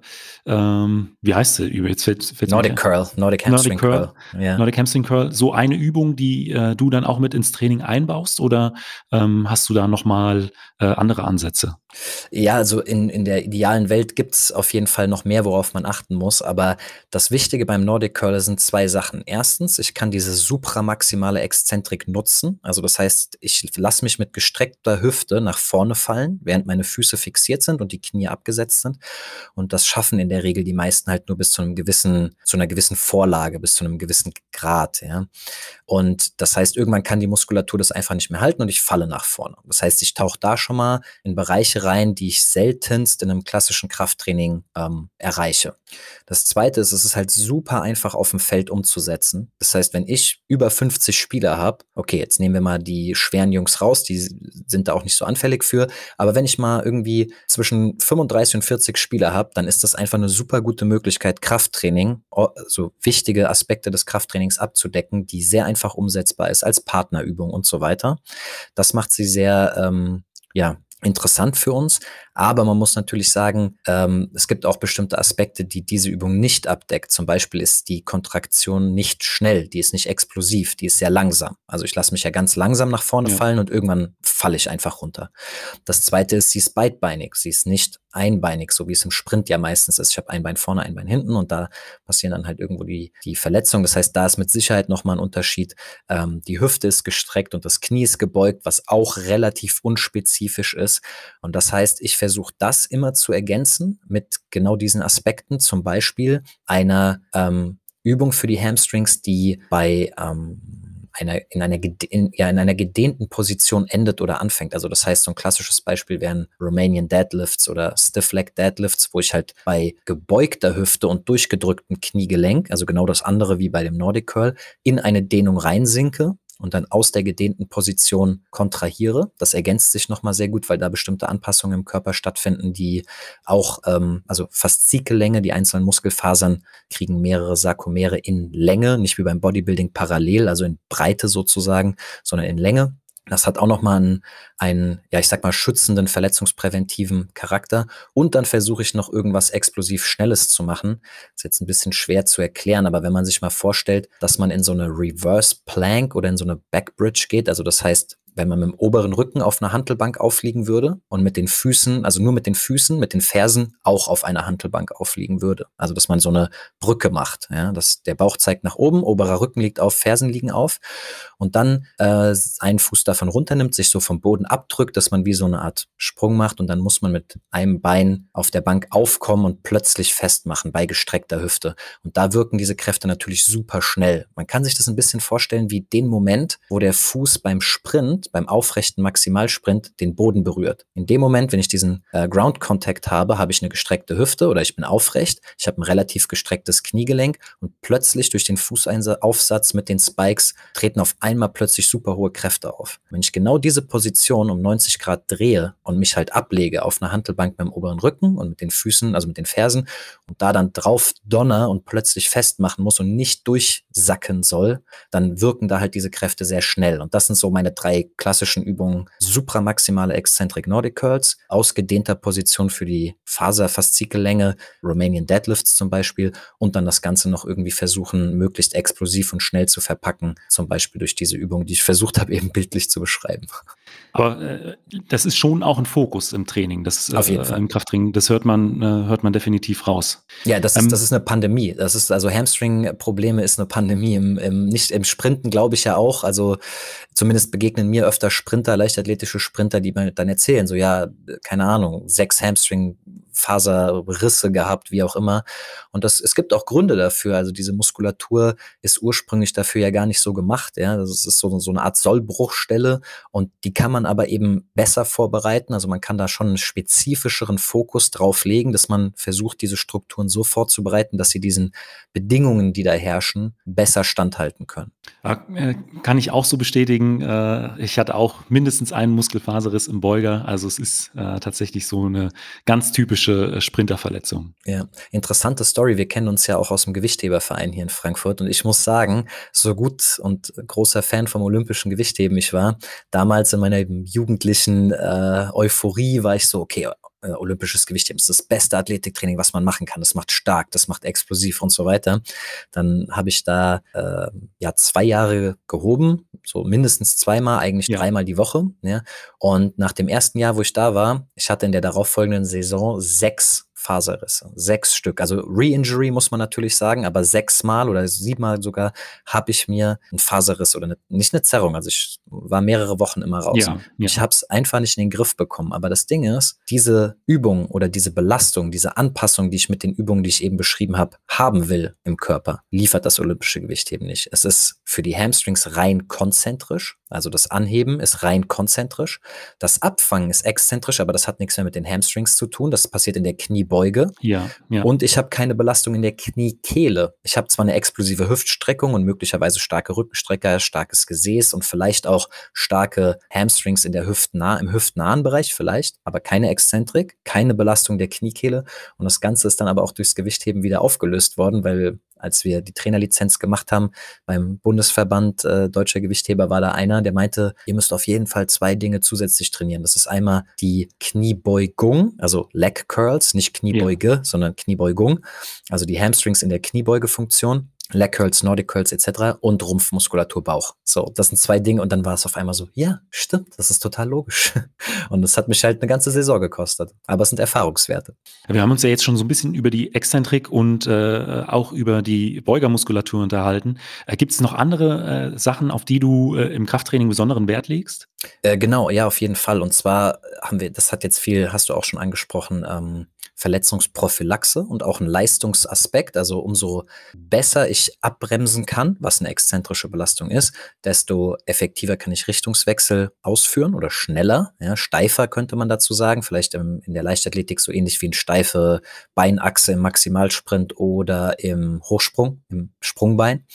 ähm, wie heißt der? Jetzt fällt, fällt Nordic Curl, Nordic Hamstring Nordic Curl. Curl. Ja. Nordic Hamstring Curl, so eine Übung, die äh, du dann auch mit ins Training einbaust oder ähm, hast du da nochmal äh, andere Ansätze? Ja, also in, in der idealen Welt gibt es auf jeden Fall noch mehr, worauf man achten muss. Aber das Wichtige beim Nordic Curler sind zwei Sachen. Erstens, ich kann diese supramaximale Exzentrik nutzen. Also das heißt, ich lasse mich mit gestreckter Hüfte nach vorne fallen, während meine Füße fixiert sind und die Knie abgesetzt sind. Und das schaffen in der Regel die meisten halt nur bis zu einem gewissen, zu einer gewissen Vorlage, bis zu einem gewissen Grad. Ja. Und das heißt, irgendwann kann die Muskulatur das einfach nicht mehr halten und ich falle nach vorne. Das heißt, ich tauche da schon mal in Bereiche rein, die ich seltenst in einem klassischen Krafttraining ähm, erreiche. Das zweite ist, es ist halt super einfach auf dem Feld umzusetzen. Das heißt, wenn ich über 50 Spieler habe, okay, jetzt nehmen wir mal die schweren Jungs raus, die sind da auch nicht so anfällig für, aber wenn ich mal irgendwie zwischen 35 und 40 Spieler habe, dann ist das einfach eine super gute Möglichkeit, Krafttraining, so wichtige Aspekte des Krafttrainings abzudecken, die sehr einfach umsetzbar ist als Partnerübung und so weiter. Das macht sie sehr, ähm, ja, interessant für uns. Aber man muss natürlich sagen, ähm, es gibt auch bestimmte Aspekte, die diese Übung nicht abdeckt. Zum Beispiel ist die Kontraktion nicht schnell, die ist nicht explosiv, die ist sehr langsam. Also ich lasse mich ja ganz langsam nach vorne ja. fallen und irgendwann falle ich einfach runter. Das zweite ist, sie ist beidbeinig, sie ist nicht einbeinig, so wie es im Sprint ja meistens ist. Ich habe ein Bein vorne, ein Bein hinten und da passieren dann halt irgendwo die, die Verletzungen. Das heißt, da ist mit Sicherheit nochmal ein Unterschied. Ähm, die Hüfte ist gestreckt und das Knie ist gebeugt, was auch relativ unspezifisch ist. Und das heißt, ich versuche das immer zu ergänzen mit genau diesen Aspekten, zum Beispiel einer ähm, Übung für die Hamstrings, die bei ähm, einer, in, einer, in, ja, in einer gedehnten Position endet oder anfängt. Also das heißt, so ein klassisches Beispiel wären Romanian Deadlifts oder Stiff Leg Deadlifts, wo ich halt bei gebeugter Hüfte und durchgedrücktem Kniegelenk, also genau das andere wie bei dem Nordic Curl, in eine Dehnung reinsinke und dann aus der gedehnten Position kontrahiere. Das ergänzt sich nochmal sehr gut, weil da bestimmte Anpassungen im Körper stattfinden, die auch, ähm, also Faszikellänge, die einzelnen Muskelfasern kriegen mehrere Sarkomere in Länge, nicht wie beim Bodybuilding parallel, also in Breite sozusagen, sondern in Länge. Das hat auch nochmal einen, einen, ja, ich sag mal, schützenden, verletzungspräventiven Charakter. Und dann versuche ich noch irgendwas explosiv Schnelles zu machen. ist jetzt ein bisschen schwer zu erklären, aber wenn man sich mal vorstellt, dass man in so eine Reverse Plank oder in so eine Backbridge geht, also das heißt, wenn man mit dem oberen Rücken auf einer Hantelbank aufliegen würde und mit den Füßen, also nur mit den Füßen, mit den Fersen auch auf einer Hantelbank aufliegen würde. Also dass man so eine Brücke macht. Ja, dass der Bauch zeigt nach oben, oberer Rücken liegt auf, Fersen liegen auf und dann äh, einen Fuß davon runternimmt, sich so vom Boden abdrückt, dass man wie so eine Art Sprung macht und dann muss man mit einem Bein auf der Bank aufkommen und plötzlich festmachen bei gestreckter Hüfte. Und da wirken diese Kräfte natürlich super schnell. Man kann sich das ein bisschen vorstellen wie den Moment, wo der Fuß beim Sprint beim aufrechten Maximalsprint den Boden berührt. In dem Moment, wenn ich diesen äh, Ground Contact habe, habe ich eine gestreckte Hüfte oder ich bin aufrecht, ich habe ein relativ gestrecktes Kniegelenk und plötzlich durch den Fußaufsatz mit den Spikes treten auf einmal plötzlich super hohe Kräfte auf. Wenn ich genau diese Position um 90 Grad drehe und mich halt ablege auf einer Hantelbank beim oberen Rücken und mit den Füßen, also mit den Fersen und da dann drauf donner und plötzlich festmachen muss und nicht durchsacken soll, dann wirken da halt diese Kräfte sehr schnell. Und das sind so meine drei klassischen Übungen supramaximale Eccentric Nordic Curls, ausgedehnter Position für die Faserfaszikellänge, Romanian Deadlifts zum Beispiel und dann das Ganze noch irgendwie versuchen, möglichst explosiv und schnell zu verpacken, zum Beispiel durch diese Übung, die ich versucht habe, eben bildlich zu beschreiben. Aber äh, das ist schon auch ein Fokus im Training, das, Auf jeden äh, Fall. im Krafttraining, das hört man, äh, hört man definitiv raus. Ja, das ist, ähm, das ist eine Pandemie. Das ist also Hamstring-Probleme ist eine Pandemie. Im, im, nicht im Sprinten glaube ich ja auch. Also zumindest begegnen mir öfter Sprinter, leichtathletische Sprinter, die mir dann erzählen, so ja, keine Ahnung, sechs Hamstring Faserrisse gehabt, wie auch immer. Und das, es gibt auch Gründe dafür. Also diese Muskulatur ist ursprünglich dafür ja gar nicht so gemacht. Ja, das ist so, so eine Art Sollbruchstelle und die kann man aber eben besser vorbereiten. Also man kann da schon einen spezifischeren Fokus drauf legen, dass man versucht, diese Strukturen so vorzubereiten, dass sie diesen Bedingungen, die da herrschen, besser standhalten können. Äh, kann ich auch so bestätigen. Äh, ich hatte auch mindestens einen Muskelfaserriss im Beuger. Also es ist äh, tatsächlich so eine ganz typische Sprinterverletzung. Ja, interessante Story. Wir kennen uns ja auch aus dem Gewichtheberverein hier in Frankfurt und ich muss sagen, so gut und großer Fan vom olympischen Gewichtheben ich war, damals in meiner jugendlichen Euphorie war ich so, okay, äh, olympisches Gewichtheben ist das beste Athletiktraining, was man machen kann. Das macht stark, das macht explosiv und so weiter. Dann habe ich da äh, ja zwei Jahre gehoben, so mindestens zweimal, eigentlich ja. dreimal die Woche. Ja. Und nach dem ersten Jahr, wo ich da war, ich hatte in der darauffolgenden Saison sechs Faserrisse. Sechs Stück. Also Re-Injury muss man natürlich sagen, aber sechsmal oder siebenmal sogar habe ich mir einen Faserriss oder eine, nicht eine Zerrung. Also ich war mehrere Wochen immer raus. Ja, ja. Ich habe es einfach nicht in den Griff bekommen. Aber das Ding ist, diese Übung oder diese Belastung, diese Anpassung, die ich mit den Übungen, die ich eben beschrieben habe, haben will im Körper, liefert das olympische Gewichtheben nicht. Es ist für die Hamstrings rein konzentrisch. Also das Anheben ist rein konzentrisch. Das Abfangen ist exzentrisch, aber das hat nichts mehr mit den Hamstrings zu tun. Das passiert in der Kniebeuge. Ja, ja. Und ich habe keine Belastung in der Kniekehle. Ich habe zwar eine explosive Hüftstreckung und möglicherweise starke Rückenstrecker, starkes Gesäß und vielleicht auch starke Hamstrings in der Hüftnah, im hüftnahen Bereich vielleicht, aber keine Exzentrik, keine Belastung der Kniekehle. Und das Ganze ist dann aber auch durchs Gewichtheben wieder aufgelöst worden, weil als wir die Trainerlizenz gemacht haben beim Bundesverband äh, Deutscher Gewichtheber, war da einer, der meinte, ihr müsst auf jeden Fall zwei Dinge zusätzlich trainieren. Das ist einmal die Kniebeugung, also Leg Curls, nicht Kniebeuge, ja. sondern Kniebeugung, also die Hamstrings in der Kniebeugefunktion Leg Curls, Nordic Curls etc. und Rumpfmuskulatur, Bauch. So, das sind zwei Dinge und dann war es auf einmal so, ja, stimmt, das ist total logisch. Und das hat mich halt eine ganze Saison gekostet. Aber es sind Erfahrungswerte. Wir haben uns ja jetzt schon so ein bisschen über die Exzentrik und äh, auch über die Beugermuskulatur unterhalten. Äh, Gibt es noch andere äh, Sachen, auf die du äh, im Krafttraining besonderen Wert legst? Äh, genau, ja, auf jeden Fall. Und zwar haben wir, das hat jetzt viel, hast du auch schon angesprochen, ähm, Verletzungsprophylaxe und auch ein Leistungsaspekt. Also umso besser ich abbremsen kann, was eine exzentrische Belastung ist, desto effektiver kann ich Richtungswechsel ausführen oder schneller. Ja, steifer könnte man dazu sagen. Vielleicht im, in der Leichtathletik so ähnlich wie eine steife Beinachse im Maximalsprint oder im Hochsprung, im Sprungbein.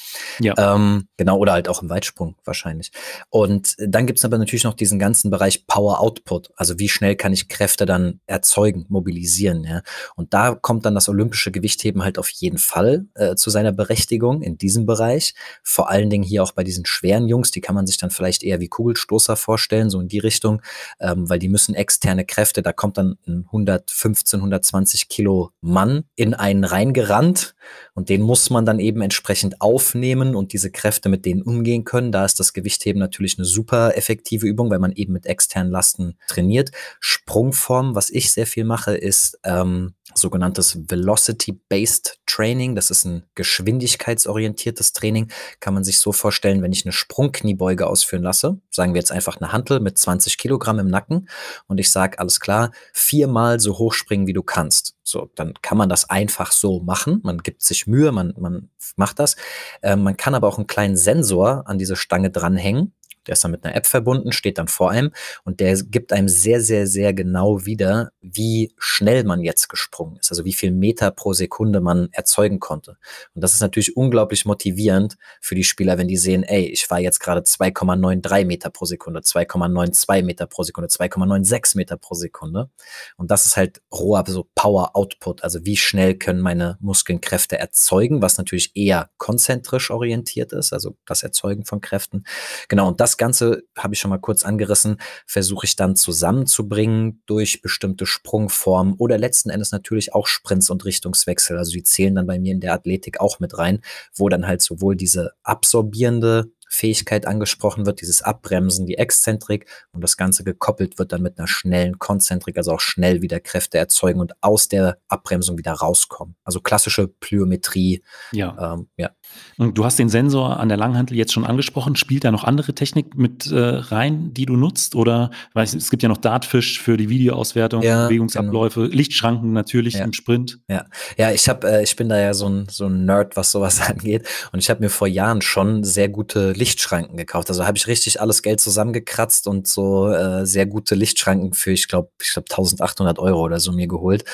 Ja. Ähm, genau, oder halt auch im Weitsprung wahrscheinlich. Und dann gibt es aber natürlich noch diesen ganzen Bereich Power Output. Also wie schnell kann ich Kräfte dann erzeugen, mobilisieren. Ja? Und da kommt dann das olympische Gewichtheben halt auf jeden Fall äh, zu seiner Berechtigung in diesem Bereich. Vor allen Dingen hier auch bei diesen schweren Jungs, die kann man sich dann vielleicht eher wie Kugelstoßer vorstellen, so in die Richtung, ähm, weil die müssen externe Kräfte, da kommt dann ein 115, 120 Kilo Mann in einen reingerannt und den muss man dann eben entsprechend aufnehmen und diese Kräfte mit denen umgehen können. Da ist das Gewichtheben natürlich eine super effektive Übung, weil man eben mit externen Lasten trainiert. Sprungform, was ich sehr viel mache, ist ähm, sogenanntes Velocity-Based Training. Das ist ein geschwindigkeitsorientiertes Training. Kann man sich so vorstellen, wenn ich eine Sprungkniebeuge ausführen lasse, sagen wir jetzt einfach eine Hantel mit 20 Kilogramm im Nacken und ich sage, alles klar, viermal so hoch springen, wie du kannst. So, dann kann man das einfach so machen. Man gibt sich Mühe, man, man macht das. Äh, man kann aber auch einen kleinen Sensor an diese Stange dranhängen der ist dann mit einer App verbunden, steht dann vor einem und der gibt einem sehr, sehr, sehr genau wieder, wie schnell man jetzt gesprungen ist, also wie viel Meter pro Sekunde man erzeugen konnte. Und das ist natürlich unglaublich motivierend für die Spieler, wenn die sehen, ey, ich war jetzt gerade 2,93 Meter pro Sekunde, 2,92 Meter pro Sekunde, 2,96 Meter pro Sekunde. Und das ist halt roher so Power Output, also wie schnell können meine Muskeln Kräfte erzeugen, was natürlich eher konzentrisch orientiert ist, also das Erzeugen von Kräften. Genau, und das das Ganze, habe ich schon mal kurz angerissen, versuche ich dann zusammenzubringen durch bestimmte Sprungformen oder letzten Endes natürlich auch Sprints und Richtungswechsel. Also die zählen dann bei mir in der Athletik auch mit rein, wo dann halt sowohl diese absorbierende Fähigkeit angesprochen wird, dieses Abbremsen, die Exzentrik und das Ganze gekoppelt wird dann mit einer schnellen Konzentrik, also auch schnell wieder Kräfte erzeugen und aus der Abbremsung wieder rauskommen. Also klassische Plyometrie. Ja. Ähm, ja. Und du hast den Sensor an der Langhantel jetzt schon angesprochen. Spielt da noch andere Technik mit äh, rein, die du nutzt? Oder weiß, es gibt ja noch Dartfish für die Videoauswertung, ja, Bewegungsabläufe, genau. Lichtschranken natürlich ja. im Sprint. Ja, ja ich, hab, äh, ich bin da ja so ein, so ein Nerd, was sowas angeht. Und ich habe mir vor Jahren schon sehr gute Lichtschranken gekauft. Also habe ich richtig alles Geld zusammengekratzt und so äh, sehr gute Lichtschranken für, ich glaube, ich glaube 1800 Euro oder so mir geholt.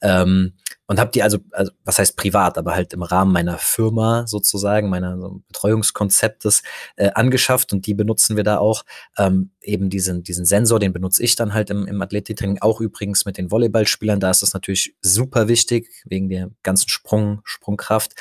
Ähm, und habe die also, also, was heißt privat, aber halt im Rahmen meiner Firma sozusagen, meiner so Betreuungskonzeptes äh, angeschafft und die benutzen wir da auch. Ähm, eben diesen, diesen Sensor, den benutze ich dann halt im, im Athletiktraining, auch übrigens mit den Volleyballspielern. Da ist das natürlich super wichtig, wegen der ganzen Sprung, Sprungkraft.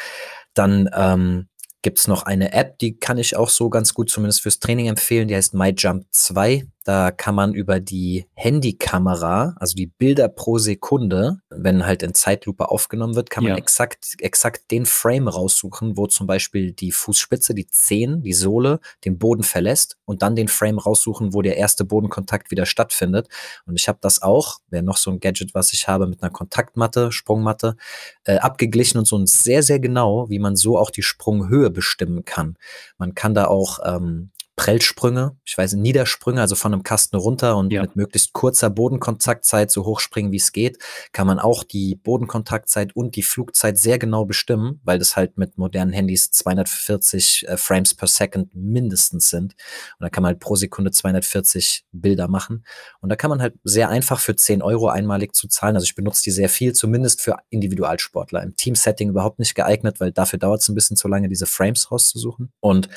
Dann ähm, gibt's noch eine App, die kann ich auch so ganz gut zumindest fürs Training empfehlen. Die heißt MyJump 2. Da kann man über die Handykamera, also die Bilder pro Sekunde, wenn halt in Zeitlupe aufgenommen wird, kann man ja. exakt, exakt den Frame raussuchen, wo zum Beispiel die Fußspitze, die Zehen, die Sohle den Boden verlässt und dann den Frame raussuchen, wo der erste Bodenkontakt wieder stattfindet. Und ich habe das auch, wäre noch so ein Gadget, was ich habe, mit einer Kontaktmatte, Sprungmatte, äh, abgeglichen und so sehr, sehr genau, wie man so auch die Sprunghöhe bestimmen kann. Man kann da auch ähm, Prellsprünge, ich weiß, Niedersprünge, also von einem Kasten runter und Ja. mit möglichst kurzer Bodenkontaktzeit so hoch springen, wie es geht, kann man auch die Bodenkontaktzeit und die Flugzeit sehr genau bestimmen, weil das halt mit modernen Handys 240 äh, Frames per Second mindestens sind. Und da kann man halt pro Sekunde 240 Bilder machen. Und da kann man halt sehr einfach für 10 Euro einmalig zu zahlen. Also ich benutze die sehr viel, zumindest für Individualsportler. Im Teamsetting überhaupt nicht geeignet, weil dafür dauert es ein bisschen zu lange, diese Frames rauszusuchen. Und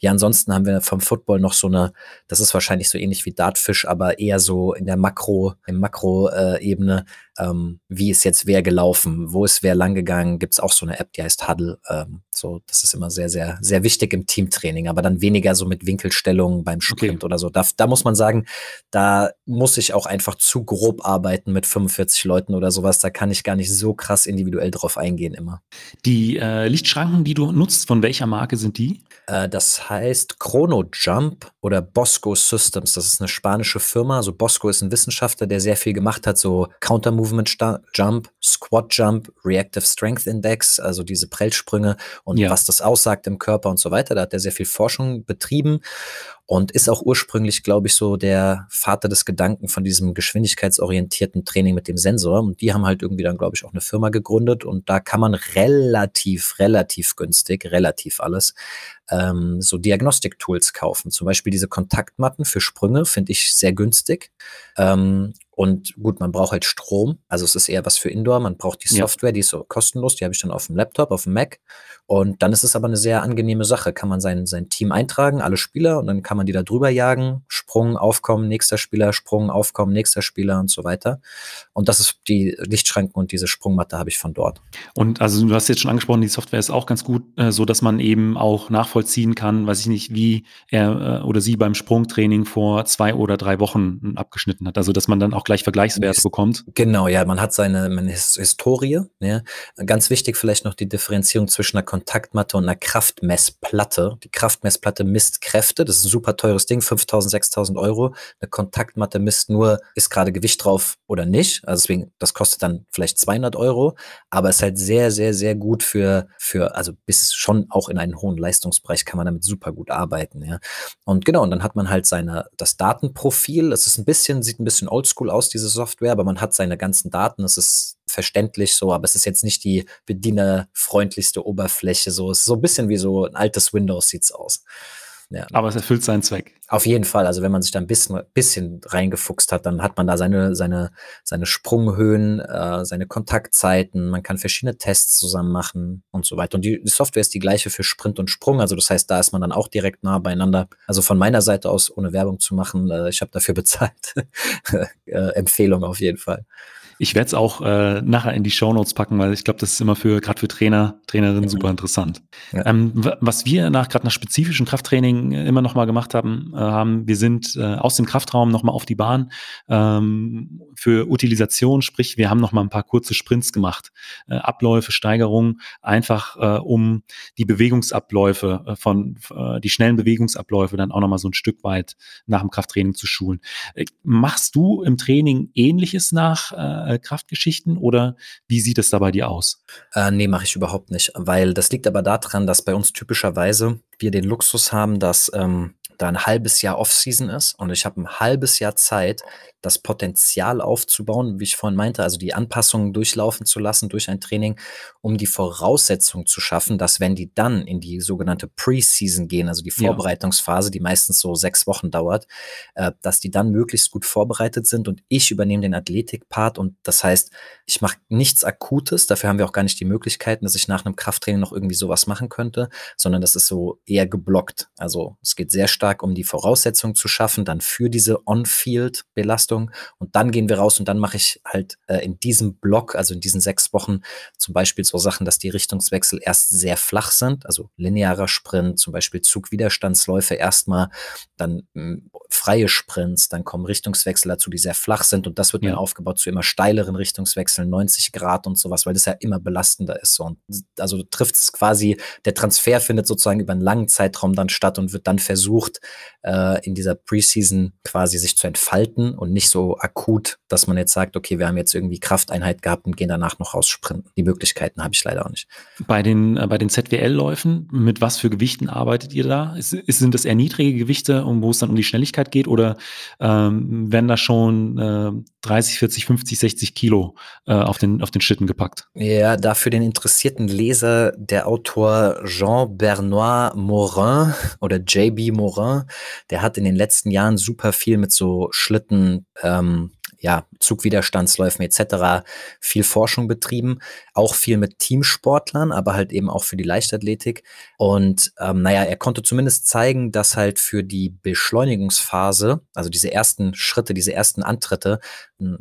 ja, ansonsten haben wir vom Football noch so eine, das ist wahrscheinlich so ähnlich wie Dartfish, aber eher so in der Makro, im Makro-Ebene, ähm, wie ist jetzt wer gelaufen, wo ist wer lang gegangen, gibt es auch so eine App, die heißt Huddle. Ähm, so, das ist immer sehr, sehr, sehr wichtig im Teamtraining, aber dann weniger so mit Winkelstellungen beim Sprint oder so. Da, da muss man sagen, da muss ich auch einfach zu grob arbeiten mit 45 Leuten oder sowas. Da kann ich gar nicht so krass individuell drauf eingehen immer. Die äh, Lichtschranken, die du nutzt, von welcher Marke sind die? Äh, das heißt Chrono Jump oder Bosco Systems. Das ist eine spanische Firma. Also Bosco ist ein Wissenschaftler, der sehr viel gemacht hat, so Counter Movement Jump, Squat Jump, Reactive Strength Index, also diese Prellsprünge und Ja. was das aussagt im Körper und so weiter. Da hat er sehr viel Forschung betrieben und ist auch ursprünglich, glaube ich, so der Vater des Gedanken von diesem geschwindigkeitsorientierten Training mit dem Sensor. Und die haben halt irgendwie dann, glaube ich, auch eine Firma gegründet und da kann man relativ, relativ günstig, relativ alles, ähm, so Diagnostik-Tools kaufen. Zum Beispiel diese Kontaktmatten für Sprünge finde ich sehr günstig. Ähm, und gut, man braucht halt Strom. Also es ist eher was für Indoor. Man braucht die Ja. Software, die ist so kostenlos. Die habe ich dann auf dem Laptop, auf dem Mac. Und dann ist es aber eine sehr angenehme Sache. Kann man sein, sein Team eintragen, alle Spieler, und dann kann man die da drüber jagen. Sprung, Aufkommen, nächster Spieler, Sprung, Aufkommen, nächster Spieler und so weiter. Und das ist die Lichtschranken und diese Sprungmatte habe ich von dort. Und also du hast jetzt schon angesprochen, die Software ist auch ganz gut, äh, so dass man eben auch nachvollziehen kann, weiß ich nicht, wie er äh, oder sie beim Sprungtraining vor zwei oder drei Wochen abgeschnitten hat. Also dass man dann auch gleich Vergleichswerte bekommt. Genau, ja, man hat seine, His Historie. Ja. Ganz wichtig vielleicht noch die Differenzierung zwischen einer Kontaktmatte und einer Kraftmessplatte. Die Kraftmessplatte misst Kräfte, das ist ein super teures Ding, 5000, 6000 Euro. Eine Kontaktmatte misst nur, ist gerade Gewicht drauf oder nicht. Also deswegen, das kostet dann vielleicht 200 Euro, aber ist halt sehr, sehr, sehr gut für, für, also bis schon auch in einen hohen Leistungsbereich kann man damit super gut arbeiten. Ja. Und genau, und dann hat man halt seine, das Datenprofil. Es ist ein bisschen, sieht ein bisschen oldschool aus, diese Software, aber man hat seine ganzen Daten. Es ist verständlich so, aber es ist jetzt nicht die bedienerfreundlichste Oberfläche. So, es ist so ein bisschen wie so ein altes Windows sieht's aus. Ja. Aber es erfüllt seinen Zweck. Auf jeden Fall. Also wenn man sich da ein bisschen, bisschen reingefuchst hat, dann hat man da seine, seine, seine Sprunghöhen, äh, seine Kontaktzeiten. Man kann verschiedene Tests zusammen machen und so weiter. Und die, die Software ist die gleiche für Sprint und Sprung. Also das heißt, da ist man dann auch direkt nah beieinander. Also von meiner Seite aus, ohne Werbung zu machen, äh, ich habe dafür bezahlt. äh, Empfehlung auf jeden Fall. Ich werde es auch äh, nachher in die Shownotes packen, weil ich glaube, das ist immer für gerade für Trainer, Trainerinnen Mhm. super interessant. Ja. Ähm, was wir nach gerade nach spezifischem Krafttraining äh, immer noch mal gemacht haben, äh, haben wir sind äh, aus dem Kraftraum noch mal auf die Bahn ähm, für Utilisation, sprich wir haben noch mal ein paar kurze Sprints gemacht, äh, Abläufe, Steigerungen, einfach äh, um die Bewegungsabläufe äh, von äh, die schnellen Bewegungsabläufe dann auch noch mal so ein Stück weit nach dem Krafttraining zu schulen. Äh, Machst du im Training Ähnliches nach äh, Kraftgeschichten oder wie sieht es da bei dir aus? Äh, nee, mache ich überhaupt nicht, weil das liegt aber daran, dass bei uns typischerweise wir den Luxus haben, dass ähm, da ein halbes Jahr Off-Season ist und ich habe ein halbes Jahr Zeit, das Potenzial aufzubauen, wie ich vorhin meinte, also die Anpassungen durchlaufen zu lassen durch ein Training, um die Voraussetzung zu schaffen, dass wenn die dann in die sogenannte Pre-Season gehen, also die. Vorbereitungsphase, die meistens so sechs Wochen dauert, äh, dass die dann möglichst gut vorbereitet sind und ich übernehme den Athletik-Part und das heißt, ich mache nichts Akutes, dafür haben wir auch gar nicht die Möglichkeiten, dass ich nach einem Krafttraining noch irgendwie sowas machen könnte, sondern das ist so eher geblockt. Also es geht sehr stark um die Voraussetzungen zu schaffen, dann für diese On-Field-Belastung und dann gehen wir raus und dann mache ich halt äh, in diesem Block, also in diesen sechs Wochen zum Beispiel so Sachen, dass die Richtungswechsel erst sehr flach sind, also linearer Sprint, zum Beispiel Zugwiderstandsläufe erstmal, dann mh, freie Sprints, dann kommen Richtungswechsel dazu, die sehr flach sind und das wird dann Ja. aufgebaut zu immer steileren Richtungswechseln, 90 Grad und sowas, weil das ja immer belastender ist. So. Und also trifft es quasi, der Transfer findet sozusagen über einen langen Zeitraum dann statt und wird dann versucht, äh, in dieser Preseason quasi sich zu entfalten und nicht nicht so akut, dass man jetzt sagt, okay, wir haben jetzt irgendwie Krafteinheit gehabt und gehen danach noch raussprinten. Die Möglichkeiten habe ich leider auch nicht. Bei den, äh, bei den ZWL-Läufen, mit was für Gewichten arbeitet ihr da? Ist, ist, sind das eher niedrige Gewichte, um, wo es dann um die Schnelligkeit geht oder ähm, werden da schon äh, 30, 40, 50, 60 Kilo äh, auf, den, auf den Schlitten gepackt? Ja, da für den interessierten Leser der Autor Jean-Bernard Morin oder JB Morin, der hat in den letzten Jahren super viel mit so Schlitten ähm, ja, Zugwiderstandsläufen etc. viel Forschung betrieben, auch viel mit Teamsportlern, aber halt eben auch für die Leichtathletik. Und ähm, naja, er konnte zumindest zeigen, dass halt für die Beschleunigungsphase, also diese ersten Schritte, diese ersten Antritte,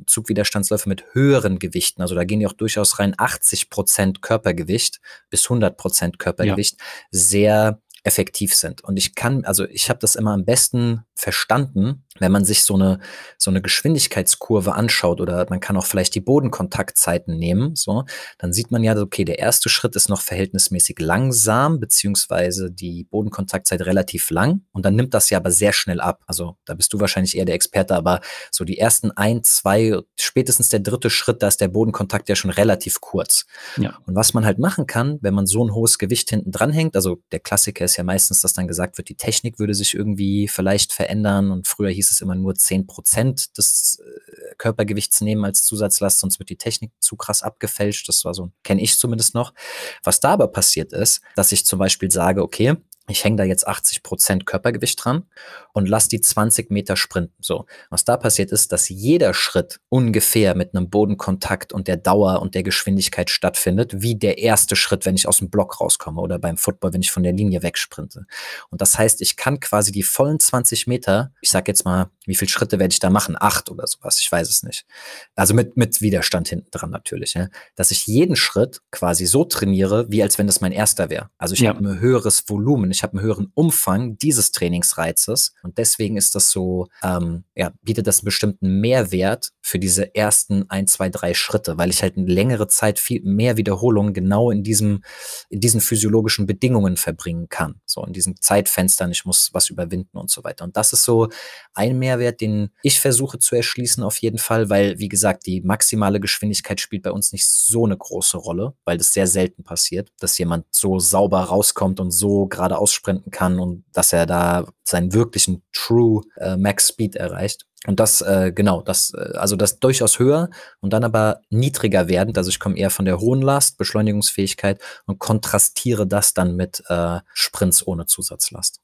Zugwiderstandsläufe mit höheren Gewichten, also da gehen die auch durchaus rein 80 Prozent Körpergewicht bis 100 Prozent Körpergewicht, ja. sehr effektiv sind. Und ich kann, also ich habe das immer am besten verstanden, wenn man sich so eine, so eine Geschwindigkeitskurve anschaut oder man kann auch vielleicht die Bodenkontaktzeiten nehmen, so, dann sieht man ja, okay, der erste Schritt ist noch verhältnismäßig langsam, beziehungsweise die Bodenkontaktzeit relativ lang und dann nimmt das ja aber sehr schnell ab. Also da bist du wahrscheinlich eher der Experte, aber so die ersten ein, zwei, spätestens der dritte Schritt, da ist der Bodenkontakt ja schon relativ kurz. Ja. Und was man halt machen kann, wenn man so ein hohes Gewicht hinten dranhängt, also der Klassiker ist ja meistens, dass dann gesagt wird, die Technik würde sich irgendwie vielleicht verändern und früher hieß es immer nur zehn Prozent des äh, Körpergewichts nehmen als Zusatzlast, sonst wird die Technik zu krass abgefälscht. Das war so, kenne ich zumindest noch. Was da aber passiert ist, dass ich zum Beispiel sage, okay, ich hänge da jetzt 80 Prozent Körpergewicht dran und lass die 20 Meter sprinten. So, was da passiert ist, dass jeder Schritt ungefähr mit einem Bodenkontakt und der Dauer und der Geschwindigkeit stattfindet, wie der erste Schritt, wenn ich aus dem Block rauskomme oder beim Football, wenn ich von der Linie wegsprinte. Und das heißt, ich kann quasi die vollen 20 Meter, ich sag jetzt mal, wie viele Schritte werde ich da machen? Acht oder sowas, ich weiß es nicht. Also mit, mit Widerstand hinten dran natürlich, ja? dass ich jeden Schritt quasi so trainiere, wie als wenn das mein erster wäre. Also ich ja. habe ein höheres Volumen, ich habe einen höheren Umfang dieses Trainingsreizes und deswegen ist das so, ähm, ja, bietet das einen bestimmten Mehrwert für diese ersten ein, zwei, drei Schritte, weil ich halt eine längere Zeit viel mehr Wiederholungen genau in diesem, in diesen physiologischen Bedingungen verbringen kann. So in diesen Zeitfenstern, ich muss was überwinden und so weiter. Und das ist so ein Mehrwert, den ich versuche zu erschließen auf jeden Fall, weil, wie gesagt, die maximale Geschwindigkeit spielt bei uns nicht so eine große Rolle, weil das sehr selten passiert, dass jemand so sauber rauskommt und so gerade aussprinten kann und dass er da seinen wirklichen True äh, Max Speed erreicht. Und das, äh, genau, das, äh, also das durchaus höher und dann aber niedriger werdend. Also ich komme eher von der hohen Last, Beschleunigungsfähigkeit und kontrastiere das dann mit äh, Sprints ohne Zusatzlast.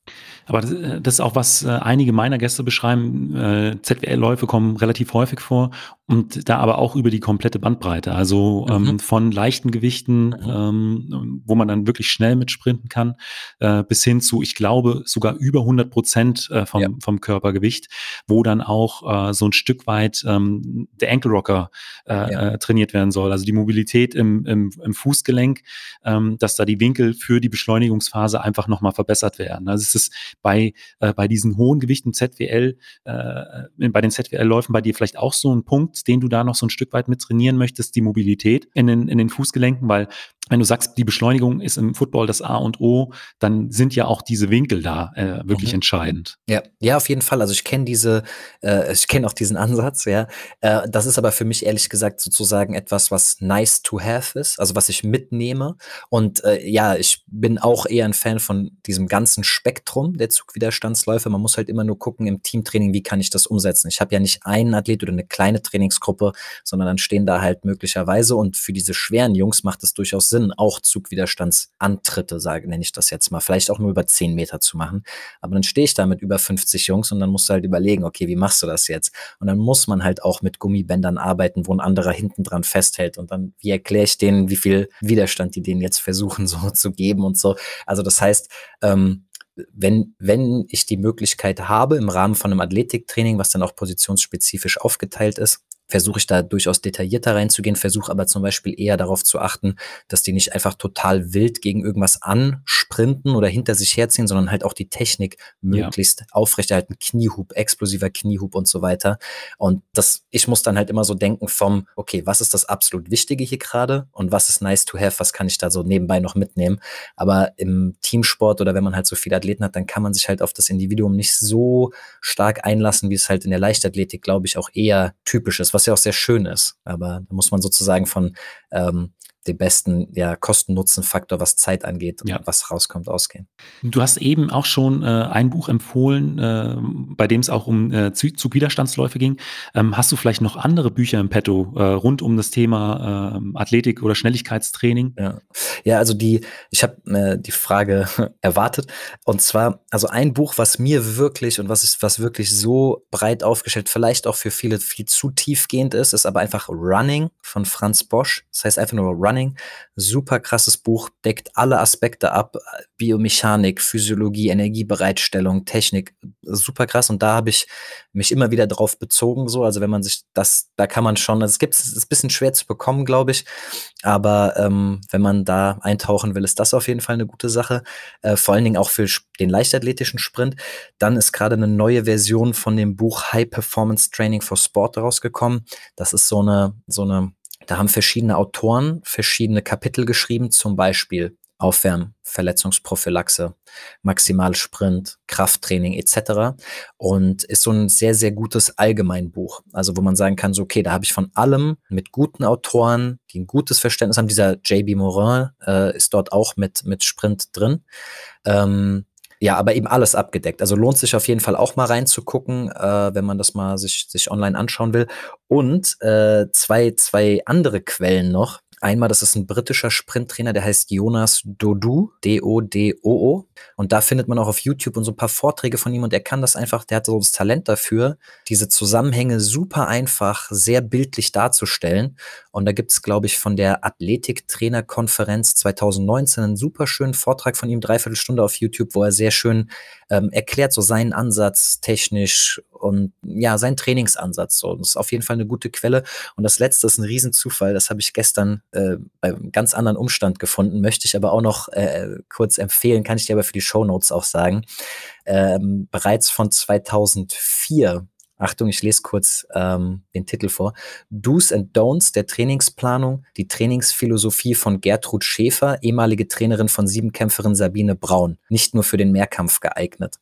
Aber das, äh, das ist auch, was äh, einige meiner Gäste beschreiben. Äh, ZWL-Läufe kommen relativ häufig vor und da aber auch über die komplette Bandbreite. Also ähm, mhm. von leichten Gewichten, mhm. ähm, wo man dann wirklich schnell mitsprinten kann, äh, bis hin zu, ich glaube, sogar über 100 Prozent äh, vom, ja. vom Körpergewicht, wo dann auch äh, so ein Stück weit ähm, der Ankle Rocker äh, ja. äh, trainiert werden soll. Also die Mobilität im, im, im Fußgelenk, ähm, dass da die Winkel für die Beschleunigungsphase einfach nochmal verbessert werden. Also es ist bei, äh, bei diesen hohen Gewichten ZWL, äh, bei den ZWL-Läufen bei dir vielleicht auch so ein Punkt, den du da noch so ein Stück weit mit trainieren möchtest, die Mobilität in den, in den Fußgelenken, weil wenn du sagst, die Beschleunigung ist im Football das A und O, dann sind ja auch diese Winkel da äh, wirklich mhm. entscheidend. Ja, ja, auf jeden Fall. Also ich kenne diese, äh, ich kenne auch diesen Ansatz, ja. Äh, das ist aber für mich ehrlich gesagt sozusagen etwas, was nice to have ist, also was ich mitnehme. Und äh, ja, ich bin auch eher ein Fan von diesem ganzen Spektrum der Zugwiderstandsläufe. Man muss halt immer nur gucken im Teamtraining, wie kann ich das umsetzen. Ich habe ja nicht einen Athlet oder eine kleine Trainingsgruppe, sondern dann stehen da halt möglicherweise und für diese schweren Jungs macht es durchaus Sinn Sinn, auch Zugwiderstandsantritte, sage, nenne ich das jetzt mal, vielleicht auch nur über 10 Meter zu machen. Aber dann stehe ich da mit über 50 Jungs und dann musst du halt überlegen, okay, wie machst du das jetzt? Und dann muss man halt auch mit Gummibändern arbeiten, wo ein anderer hinten dran festhält. Und dann, wie erkläre ich denen, wie viel Widerstand die denen jetzt versuchen, so zu geben und so. Also das heißt, ähm, wenn, wenn ich die Möglichkeit habe, im Rahmen von einem Athletiktraining, was dann auch positionsspezifisch aufgeteilt ist, versuche ich da durchaus detaillierter reinzugehen, versuche aber zum Beispiel eher darauf zu achten, dass die nicht einfach total wild gegen irgendwas ansprinten oder hinter sich herziehen, sondern halt auch die Technik möglichst ja. aufrechterhalten, Kniehub, explosiver Kniehub und so weiter. Und das, ich muss dann halt immer so denken vom, okay, was ist das absolut Wichtige hier gerade und was ist nice to have, was kann ich da so nebenbei noch mitnehmen. Aber im Teamsport oder wenn man halt so viele Athleten hat, dann kann man sich halt auf das Individuum nicht so stark einlassen, wie es halt in der Leichtathletik, glaube ich, auch eher typisch ist, was ja auch sehr schön ist. Aber da muss man sozusagen von ähm, den besten ja, Kosten-Nutzen-Faktor, was Zeit angeht und ja. was rauskommt, ausgehen. Du hast eben auch schon äh, ein Buch empfohlen, äh, bei dem es auch um äh, Zugwiderstandsläufe ging. Ähm, hast du vielleicht noch andere Bücher im Petto äh, rund um das Thema ähm, Athletik oder Schnelligkeitstraining? Ja, ja also die, ich habe die Frage erwartet. Und zwar, also ein Buch, was mir wirklich und was ist, was wirklich so breit aufgestellt, vielleicht auch für viele viel zu tiefgehend ist, ist aber einfach Running von Franz Bosch. Das heißt einfach nur Running Running. Super krasses Buch, deckt alle Aspekte ab. Biomechanik, Physiologie, Energiebereitstellung, Technik. Super krass. Und da habe ich mich immer wieder drauf bezogen, so. Also wenn man sich das, da kann man schon, es gibt, es ist ein bisschen schwer zu bekommen, glaube ich. Aber ähm, wenn man da eintauchen will, ist das auf jeden Fall eine gute Sache. Äh, vor allen Dingen auch für den leichtathletischen Sprint. Dann ist gerade eine neue Version von dem Buch High Performance Training for Sport rausgekommen. Das ist so eine, so eine da haben verschiedene Autoren verschiedene Kapitel geschrieben, zum Beispiel Aufwärmen, Verletzungsprophylaxe, Maximalsprint, Krafttraining etc. Und ist so ein sehr, sehr gutes Allgemeinbuch. Also wo man sagen kann, so okay, da habe ich von allem mit guten Autoren, die ein gutes Verständnis haben. Dieser JB Morin äh, ist dort auch mit, mit Sprint drin. Ähm, ja, aber eben alles abgedeckt. Also lohnt sich auf jeden Fall auch mal reinzugucken, äh, wenn man das mal sich, sich online anschauen will. Und äh, zwei, zwei andere Quellen noch. Einmal, das ist ein britischer Sprinttrainer, der heißt Jonas Dodoo, D-O-D-O-O. Und da findet man auch auf YouTube und so ein paar Vorträge von ihm und er kann das einfach, der hat so das Talent dafür, diese Zusammenhänge super einfach, sehr bildlich darzustellen. Und da gibt's, glaube ich, von der Athletiktrainerkonferenz 2019 einen super schönen Vortrag von ihm, dreiviertel Stunde auf YouTube, wo er sehr schön ähm, erklärt so seinen Ansatz technisch und ja, seinen Trainingsansatz. So, das ist auf jeden Fall eine gute Quelle. Und das letzte ist ein Riesenzufall, das habe ich gestern äh, bei einem ganz anderen Umstand gefunden, möchte ich aber auch noch äh, kurz empfehlen, kann ich dir aber für die Show Notes auch sagen. Ähm, bereits von 2004 Achtung, ich lese kurz ähm, den Titel vor. Do's and Don'ts der Trainingsplanung, die Trainingsphilosophie von Gertrud Schäfer, ehemalige Trainerin von Siebenkämpferin Sabine Braun. Nicht nur für den Mehrkampf geeignet.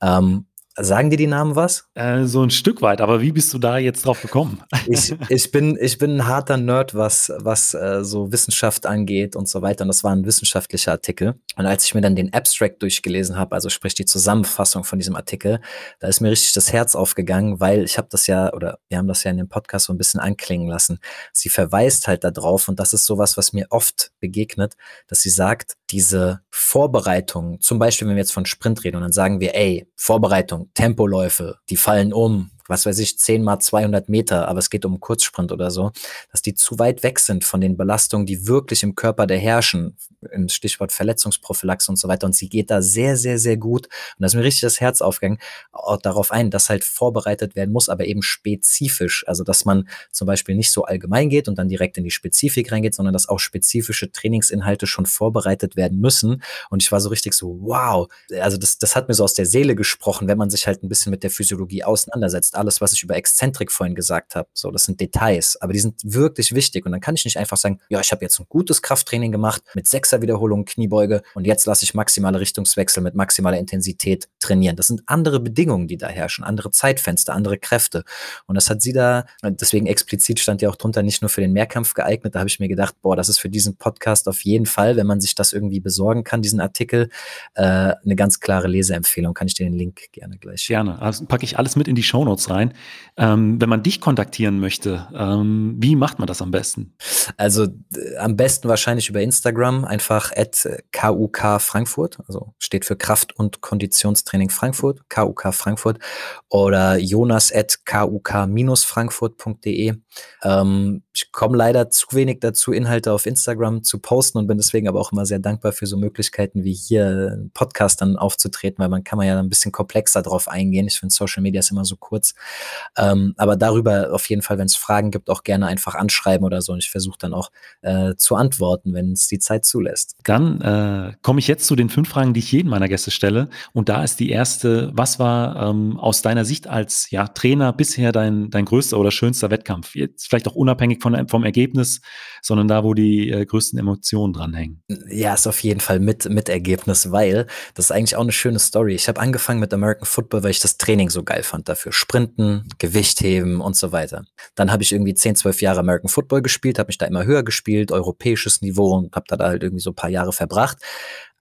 Ähm, Sagen dir die Namen was? Äh, so ein Stück weit, aber wie bist du da jetzt drauf gekommen? ich, ich, bin, ich bin ein harter Nerd, was, was äh, so Wissenschaft angeht und so weiter. Und das war ein wissenschaftlicher Artikel. Und als ich mir dann den Abstract durchgelesen habe, also sprich die Zusammenfassung von diesem Artikel, da ist mir richtig das Herz aufgegangen, weil ich habe das ja, oder wir haben das ja in dem Podcast so ein bisschen anklingen lassen. Sie verweist halt darauf, und das ist sowas, was mir oft begegnet, dass sie sagt, diese Vorbereitung, zum Beispiel, wenn wir jetzt von Sprint reden und dann sagen wir, ey, Vorbereitung, Tempoläufe, die fallen um, was weiß ich, 10 mal 200 Meter, aber es geht um Kurzsprint oder so, dass die zu weit weg sind von den Belastungen, die wirklich im Körper der herrschen, im Stichwort Verletzungsprophylaxe und so weiter. Und sie geht da sehr, sehr, sehr gut. Und da ist mir richtig das Herz aufgegangen, auch darauf ein, dass halt vorbereitet werden muss, aber eben spezifisch. Also, dass man zum Beispiel nicht so allgemein geht und dann direkt in die Spezifik reingeht, sondern dass auch spezifische Trainingsinhalte schon vorbereitet werden müssen. Und ich war so richtig so, wow. Also, das, das hat mir so aus der Seele gesprochen, wenn man sich halt ein bisschen mit der Physiologie auseinandersetzt alles, was ich über Exzentrik vorhin gesagt habe. So, das sind Details, aber die sind wirklich wichtig. Und dann kann ich nicht einfach sagen, ja, ich habe jetzt ein gutes Krafttraining gemacht mit sechser Wiederholungen Kniebeuge und jetzt lasse ich maximale Richtungswechsel mit maximaler Intensität trainieren. Das sind andere Bedingungen, die da herrschen, andere Zeitfenster, andere Kräfte. Und das hat sie da, deswegen explizit stand ja auch drunter, nicht nur für den Mehrkampf geeignet. Da habe ich mir gedacht, boah, das ist für diesen Podcast auf jeden Fall, wenn man sich das irgendwie besorgen kann, diesen Artikel, äh, eine ganz klare Leseempfehlung. Kann ich dir den Link gerne gleich. Gerne. Also packe ich alles mit in die Show Notes rein. Ähm, wenn man dich kontaktieren möchte, ähm, wie macht man das am besten? Also äh, am besten wahrscheinlich über Instagram, einfach at KUK Frankfurt, also steht für Kraft- und Konditionstraining Frankfurt, KUK Frankfurt oder jonas at kuk-frankfurt.de. Ähm, ich komme leider zu wenig dazu, Inhalte auf Instagram zu posten und bin deswegen aber auch immer sehr dankbar für so Möglichkeiten wie hier Podcast dann aufzutreten, weil man kann man ja ein bisschen komplexer drauf eingehen. Ich finde Social Media ist immer so kurz. Ähm, aber darüber auf jeden Fall, wenn es Fragen gibt, auch gerne einfach anschreiben oder so. Und ich versuche dann auch äh, zu antworten, wenn es die Zeit zulässt. Dann äh, komme ich jetzt zu den fünf Fragen, die ich jedem meiner Gäste stelle. Und da ist die erste, was war ähm, aus deiner Sicht als ja, Trainer bisher dein, dein größter oder schönster Wettkampf? Jetzt vielleicht auch unabhängig von, vom Ergebnis, sondern da, wo die äh, größten Emotionen dranhängen. Ja, ist auf jeden Fall mit, mit Ergebnis, weil das ist eigentlich auch eine schöne Story. Ich habe angefangen mit American Football, weil ich das Training so geil fand dafür. Sprinten, Gewichtheben und so weiter. Dann habe ich irgendwie 10, 12 Jahre American Football gespielt, habe mich da immer höher gespielt, europäisches Niveau und habe da halt irgendwie so ein paar Jahre verbracht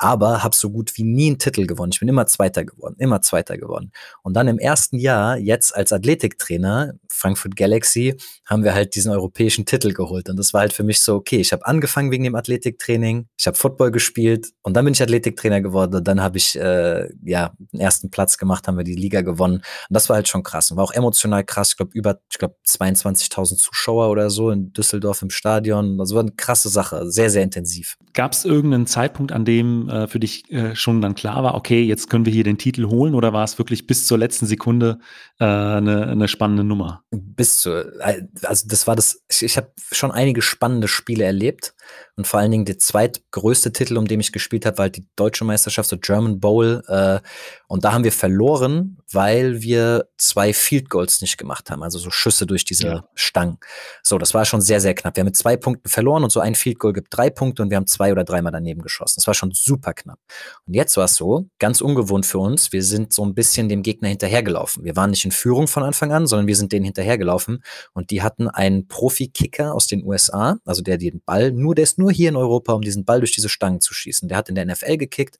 aber habe so gut wie nie einen Titel gewonnen. Ich bin immer Zweiter geworden, immer Zweiter geworden. Und dann im ersten Jahr, jetzt als Athletiktrainer, Frankfurt Galaxy, haben wir halt diesen europäischen Titel geholt. Und das war halt für mich so, okay, ich habe angefangen wegen dem Athletiktraining, ich habe Football gespielt und dann bin ich Athletiktrainer geworden und dann habe ich äh, ja den ersten Platz gemacht, haben wir die Liga gewonnen. Und das war halt schon krass und war auch emotional krass. Ich glaube, über, ich glaube, 22.000 Zuschauer oder so in Düsseldorf im Stadion. Das war eine krasse Sache, sehr, sehr intensiv. Gab es irgendeinen Zeitpunkt, an dem äh, für dich äh, schon dann klar war, okay, jetzt können wir hier den Titel holen oder war es wirklich bis zur letzten Sekunde äh, eine, eine spannende Nummer? Bis zu, äh, also das war das, ich, ich habe schon einige spannende Spiele erlebt und vor allen Dingen der zweitgrößte Titel, um den ich gespielt habe, war halt die deutsche Meisterschaft, so German Bowl. Äh, und da haben wir verloren, weil wir zwei Field Goals nicht gemacht haben, also so Schüsse durch diese ja. Stangen. So, das war schon sehr, sehr knapp. Wir haben mit zwei Punkten verloren und so ein Field Goal gibt drei Punkte und wir haben zwei oder dreimal daneben geschossen. Das war schon super knapp. Und jetzt war es so, ganz ungewohnt für uns, wir sind so ein bisschen dem Gegner hinterhergelaufen. Wir waren nicht in Führung von Anfang an, sondern wir sind denen hinterhergelaufen und die hatten einen Profi-Kicker aus den USA, also der den Ball nur, der ist nur hier in Europa, um diesen Ball durch diese Stangen zu schießen. Der hat in der NFL gekickt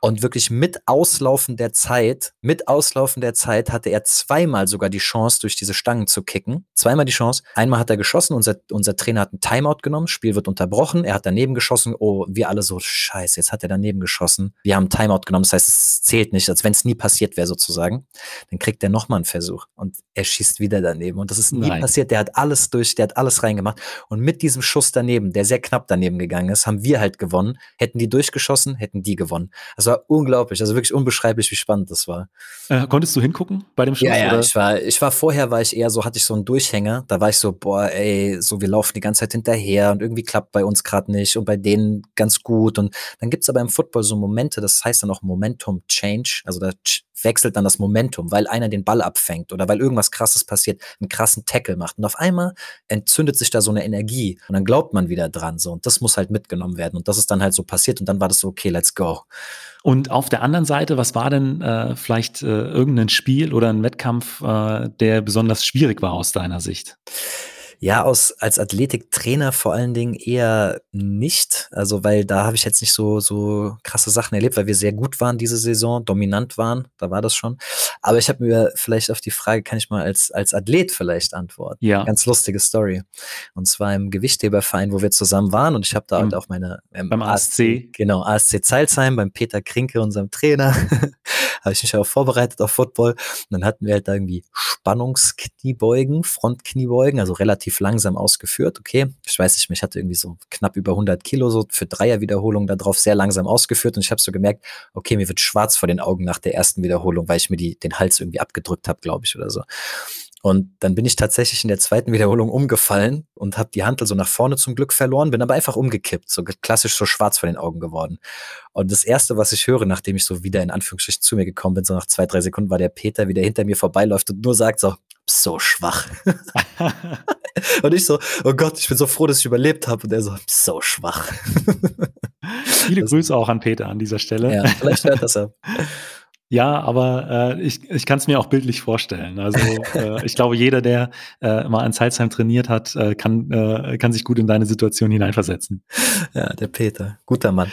und wirklich mit Auslaufen der Zeit, mit Auslaufen der Zeit hatte er zweimal sogar die Chance, durch diese Stangen zu kicken. Zweimal die Chance. Einmal hat er geschossen, unser, unser Trainer hat einen Timeout genommen, Spiel wird unterbrochen, er hat daneben geschossen, oh, wir alle so, scheiße, jetzt hat er daneben geschossen. Wir haben einen Timeout genommen, das heißt, es zählt nicht, als wenn es nie passiert wäre sozusagen. Dann kriegt er nochmal einen Versuch und er schießt wieder daneben und das ist nie Nein. passiert. Der hat alles durch, der hat alles reingemacht und mit diesem Schuss daneben, der sehr knapp daneben gegangen ist, haben wir halt gewonnen. Hätten die durchgeschossen, hätten die gewonnen. Das war unglaublich, also wirklich unbeschreiblich, wie spannend das war. Äh, konntest du hingucken bei dem Schuss? Ja, ja, oder? ich war, ich war vorher, war ich eher so, hatte ich so einen Durchhänger. Da war ich so, boah, ey, so wir laufen die ganze Zeit hinterher und irgendwie klappt bei uns gerade nicht und bei denen ganz gut. Und dann gibt's aber im Football so Momente, das heißt dann auch Momentum Change. Also da wechselt dann das Momentum, weil einer den Ball abfängt oder weil irgendwas krasses passiert, einen krassen Tackle macht. Und auf einmal entzündet sich da so eine Energie und dann glaubt man wieder dran. So. Und das muss halt mitgenommen werden. Und das ist dann halt so passiert und dann war das so, okay, let's go. Und auf der anderen Seite, was war denn äh, vielleicht äh, irgendein Spiel oder ein Wettkampf, äh, der besonders schwierig war aus deiner Sicht? Ja, aus, als Athletiktrainer vor allen Dingen eher nicht. Also, weil da habe ich jetzt nicht so, so krasse Sachen erlebt, weil wir sehr gut waren diese Saison, dominant waren, da war das schon. Aber ich habe mir vielleicht auf die Frage, kann ich mal als, als Athlet vielleicht antworten? Ja. Ganz lustige Story. Und zwar im Gewichtheberverein, wo wir zusammen waren und ich habe da halt auch meine ähm, beim ASC. Genau, ASC Zeilsheim, beim Peter Krinke, unserem Trainer. habe ich mich auch vorbereitet auf Football. Und dann hatten wir halt da irgendwie Spannungskniebeugen, Frontkniebeugen, also relativ relativ langsam ausgeführt. Okay, ich weiß nicht, ich hatte irgendwie so knapp über 100 Kilo so für Dreierwiederholungen darauf sehr langsam ausgeführt und ich habe so gemerkt, okay, mir wird schwarz vor den Augen nach der ersten Wiederholung, weil ich mir die, den Hals irgendwie abgedrückt habe, glaube ich, oder so. Und dann bin ich tatsächlich in der zweiten Wiederholung umgefallen und habe die Handel so nach vorne zum Glück verloren, bin aber einfach umgekippt, so klassisch so schwarz vor den Augen geworden. Und das Erste, was ich höre, nachdem ich so wieder in Anführungsstrichen zu mir gekommen bin, so nach zwei, drei Sekunden, war der Peter wieder hinter mir vorbeiläuft und nur sagt so, so schwach. und ich so, oh Gott, ich bin so froh, dass ich überlebt habe. Und er so, so schwach. Viele das, Grüße auch an Peter an dieser Stelle. Ja, vielleicht hört das er. Ja, aber äh, ich, ich kann es mir auch bildlich vorstellen. Also äh, ich glaube, jeder, der äh, mal an Salzheim trainiert hat, äh, kann, äh, kann sich gut in deine Situation hineinversetzen. Ja, der Peter, guter Mann.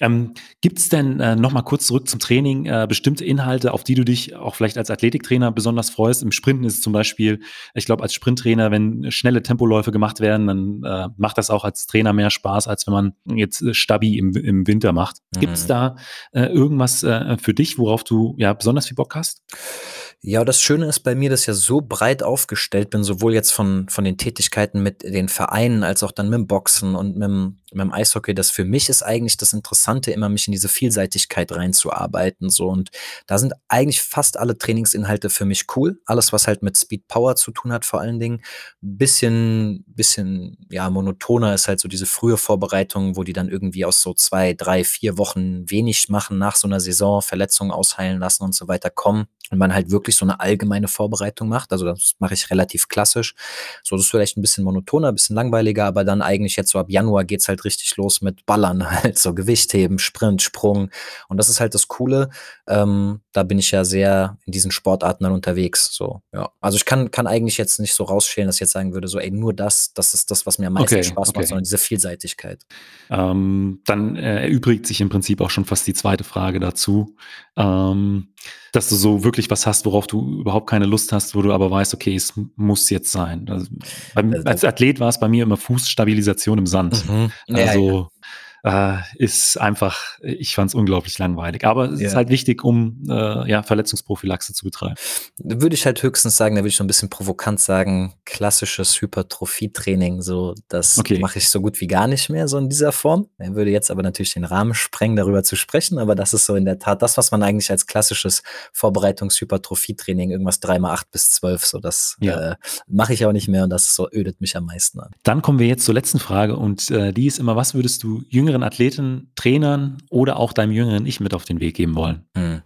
Ähm, Gibt es denn äh, noch mal kurz zurück zum Training äh, bestimmte Inhalte, auf die du dich auch vielleicht als Athletiktrainer besonders freust? Im Sprinten ist es zum Beispiel, ich glaube, als Sprinttrainer, wenn schnelle Tempoläufe gemacht werden, dann äh, macht das auch als Trainer mehr Spaß, als wenn man jetzt äh, Stabi im, im Winter macht. Mhm. Gibt es da äh, irgendwas äh, für dich, worauf du ja besonders viel Bock hast? Ja, das Schöne ist bei mir, dass ich ja so breit aufgestellt bin, sowohl jetzt von, von den Tätigkeiten mit den Vereinen als auch dann mit dem Boxen und mit dem beim Eishockey, dass für mich ist eigentlich das Interessante, immer mich in diese Vielseitigkeit reinzuarbeiten. So und da sind eigentlich fast alle Trainingsinhalte für mich cool. Alles, was halt mit Speed Power zu tun hat, vor allen Dingen. Bisschen, bisschen, ja, monotoner ist halt so diese frühe Vorbereitung, wo die dann irgendwie aus so zwei, drei, vier Wochen wenig machen nach so einer Saison, Verletzungen ausheilen lassen und so weiter kommen und man halt wirklich so eine allgemeine Vorbereitung macht. Also das mache ich relativ klassisch. So, das ist vielleicht ein bisschen monotoner, ein bisschen langweiliger, aber dann eigentlich jetzt so ab Januar geht's halt richtig los mit Ballern, halt so Gewichtheben, Sprint, Sprung. Und das ist halt das Coole. Ähm, da bin ich ja sehr in diesen Sportarten dann unterwegs. So, ja. Also ich kann, kann eigentlich jetzt nicht so rausschälen, dass ich jetzt sagen würde, so, ey, nur das, das ist das, was mir am meisten Okay, Spaß okay. macht, sondern diese Vielseitigkeit. Ähm, dann äh, erübrigt sich im Prinzip auch schon fast die zweite Frage dazu, ähm, dass du so wirklich was hast, worauf du überhaupt keine Lust hast, wo du aber weißt, okay, es muss jetzt sein. Also, beim, als Athlet war es bei mir immer Fußstabilisation im Sand. Mhm. Also Äh, ist einfach, ich fand es unglaublich langweilig. Aber es Ja. ist halt wichtig, um äh, ja, Verletzungsprophylaxe zu betreiben. Würde ich halt höchstens sagen, da würde ich so ein bisschen provokant sagen, klassisches Hypertrophie-Training, so das Okay. mache ich so gut wie gar nicht mehr, so in dieser Form. Er würde jetzt aber natürlich den Rahmen sprengen, darüber zu sprechen, aber das ist so in der Tat das, was man eigentlich als klassisches Vorbereitungs-Hypertrophie-Training, irgendwas dreimal acht bis zwölf, so das Ja. äh, mache ich auch nicht mehr und das so ödet mich am meisten an. Dann kommen wir jetzt zur letzten Frage und äh, die ist immer, was würdest du jüngeren Athleten, Trainern oder auch deinem jüngeren Ich mit auf den Weg geben wollen? Hm.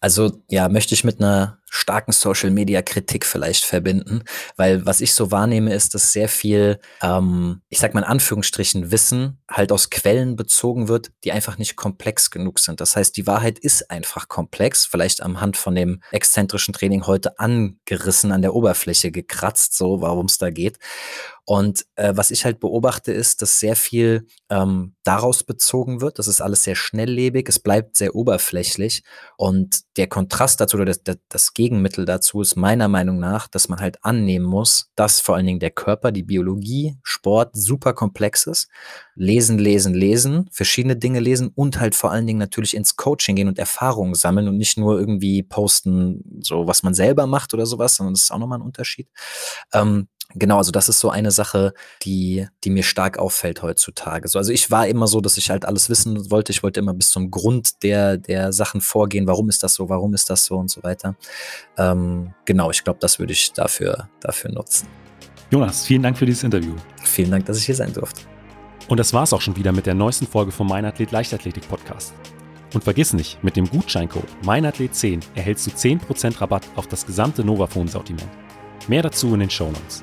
Also ja, möchte ich mit einer starken Social Media Kritik vielleicht verbinden, weil was ich so wahrnehme, ist, dass sehr viel, ähm, ich sag mal in Anführungsstrichen, Wissen halt aus Quellen bezogen wird, die einfach nicht komplex genug sind. Das heißt, die Wahrheit ist einfach komplex, vielleicht am Hand von dem exzentrischen Training heute angerissen, an der Oberfläche gekratzt, so warum es da geht. Und äh, was ich halt beobachte, ist, dass sehr viel ähm, daraus bezogen wird. Das ist alles sehr schnelllebig, es bleibt sehr oberflächlich. Und der Kontrast dazu oder das, das, das Gegenmittel dazu ist meiner Meinung nach, dass man halt annehmen muss, dass vor allen Dingen der Körper, die Biologie, Sport super komplex ist. Lesen, lesen, lesen, verschiedene Dinge lesen und halt vor allen Dingen natürlich ins Coaching gehen und Erfahrungen sammeln und nicht nur irgendwie posten, so was man selber macht oder sowas, sondern das ist auch nochmal ein Unterschied. Ähm, Genau, also das ist so eine Sache, die, die mir stark auffällt heutzutage. So, also ich war immer so, dass ich halt alles wissen wollte. Ich wollte immer bis zum Grund der, der Sachen vorgehen. Warum ist das so? Warum ist das so und so weiter. Ähm, genau, ich glaube, das würde ich dafür, dafür nutzen. Jonas, vielen Dank für dieses Interview. Vielen Dank, dass ich hier sein durfte. Und das war's auch schon wieder mit der neuesten Folge vom Meinathlet Leichtathletik Podcast. Und vergiss nicht, mit dem Gutscheincode Meinathlet10 erhältst du 10% Rabatt auf das gesamte Novafone-Sortiment. Mehr dazu in den Shownotes.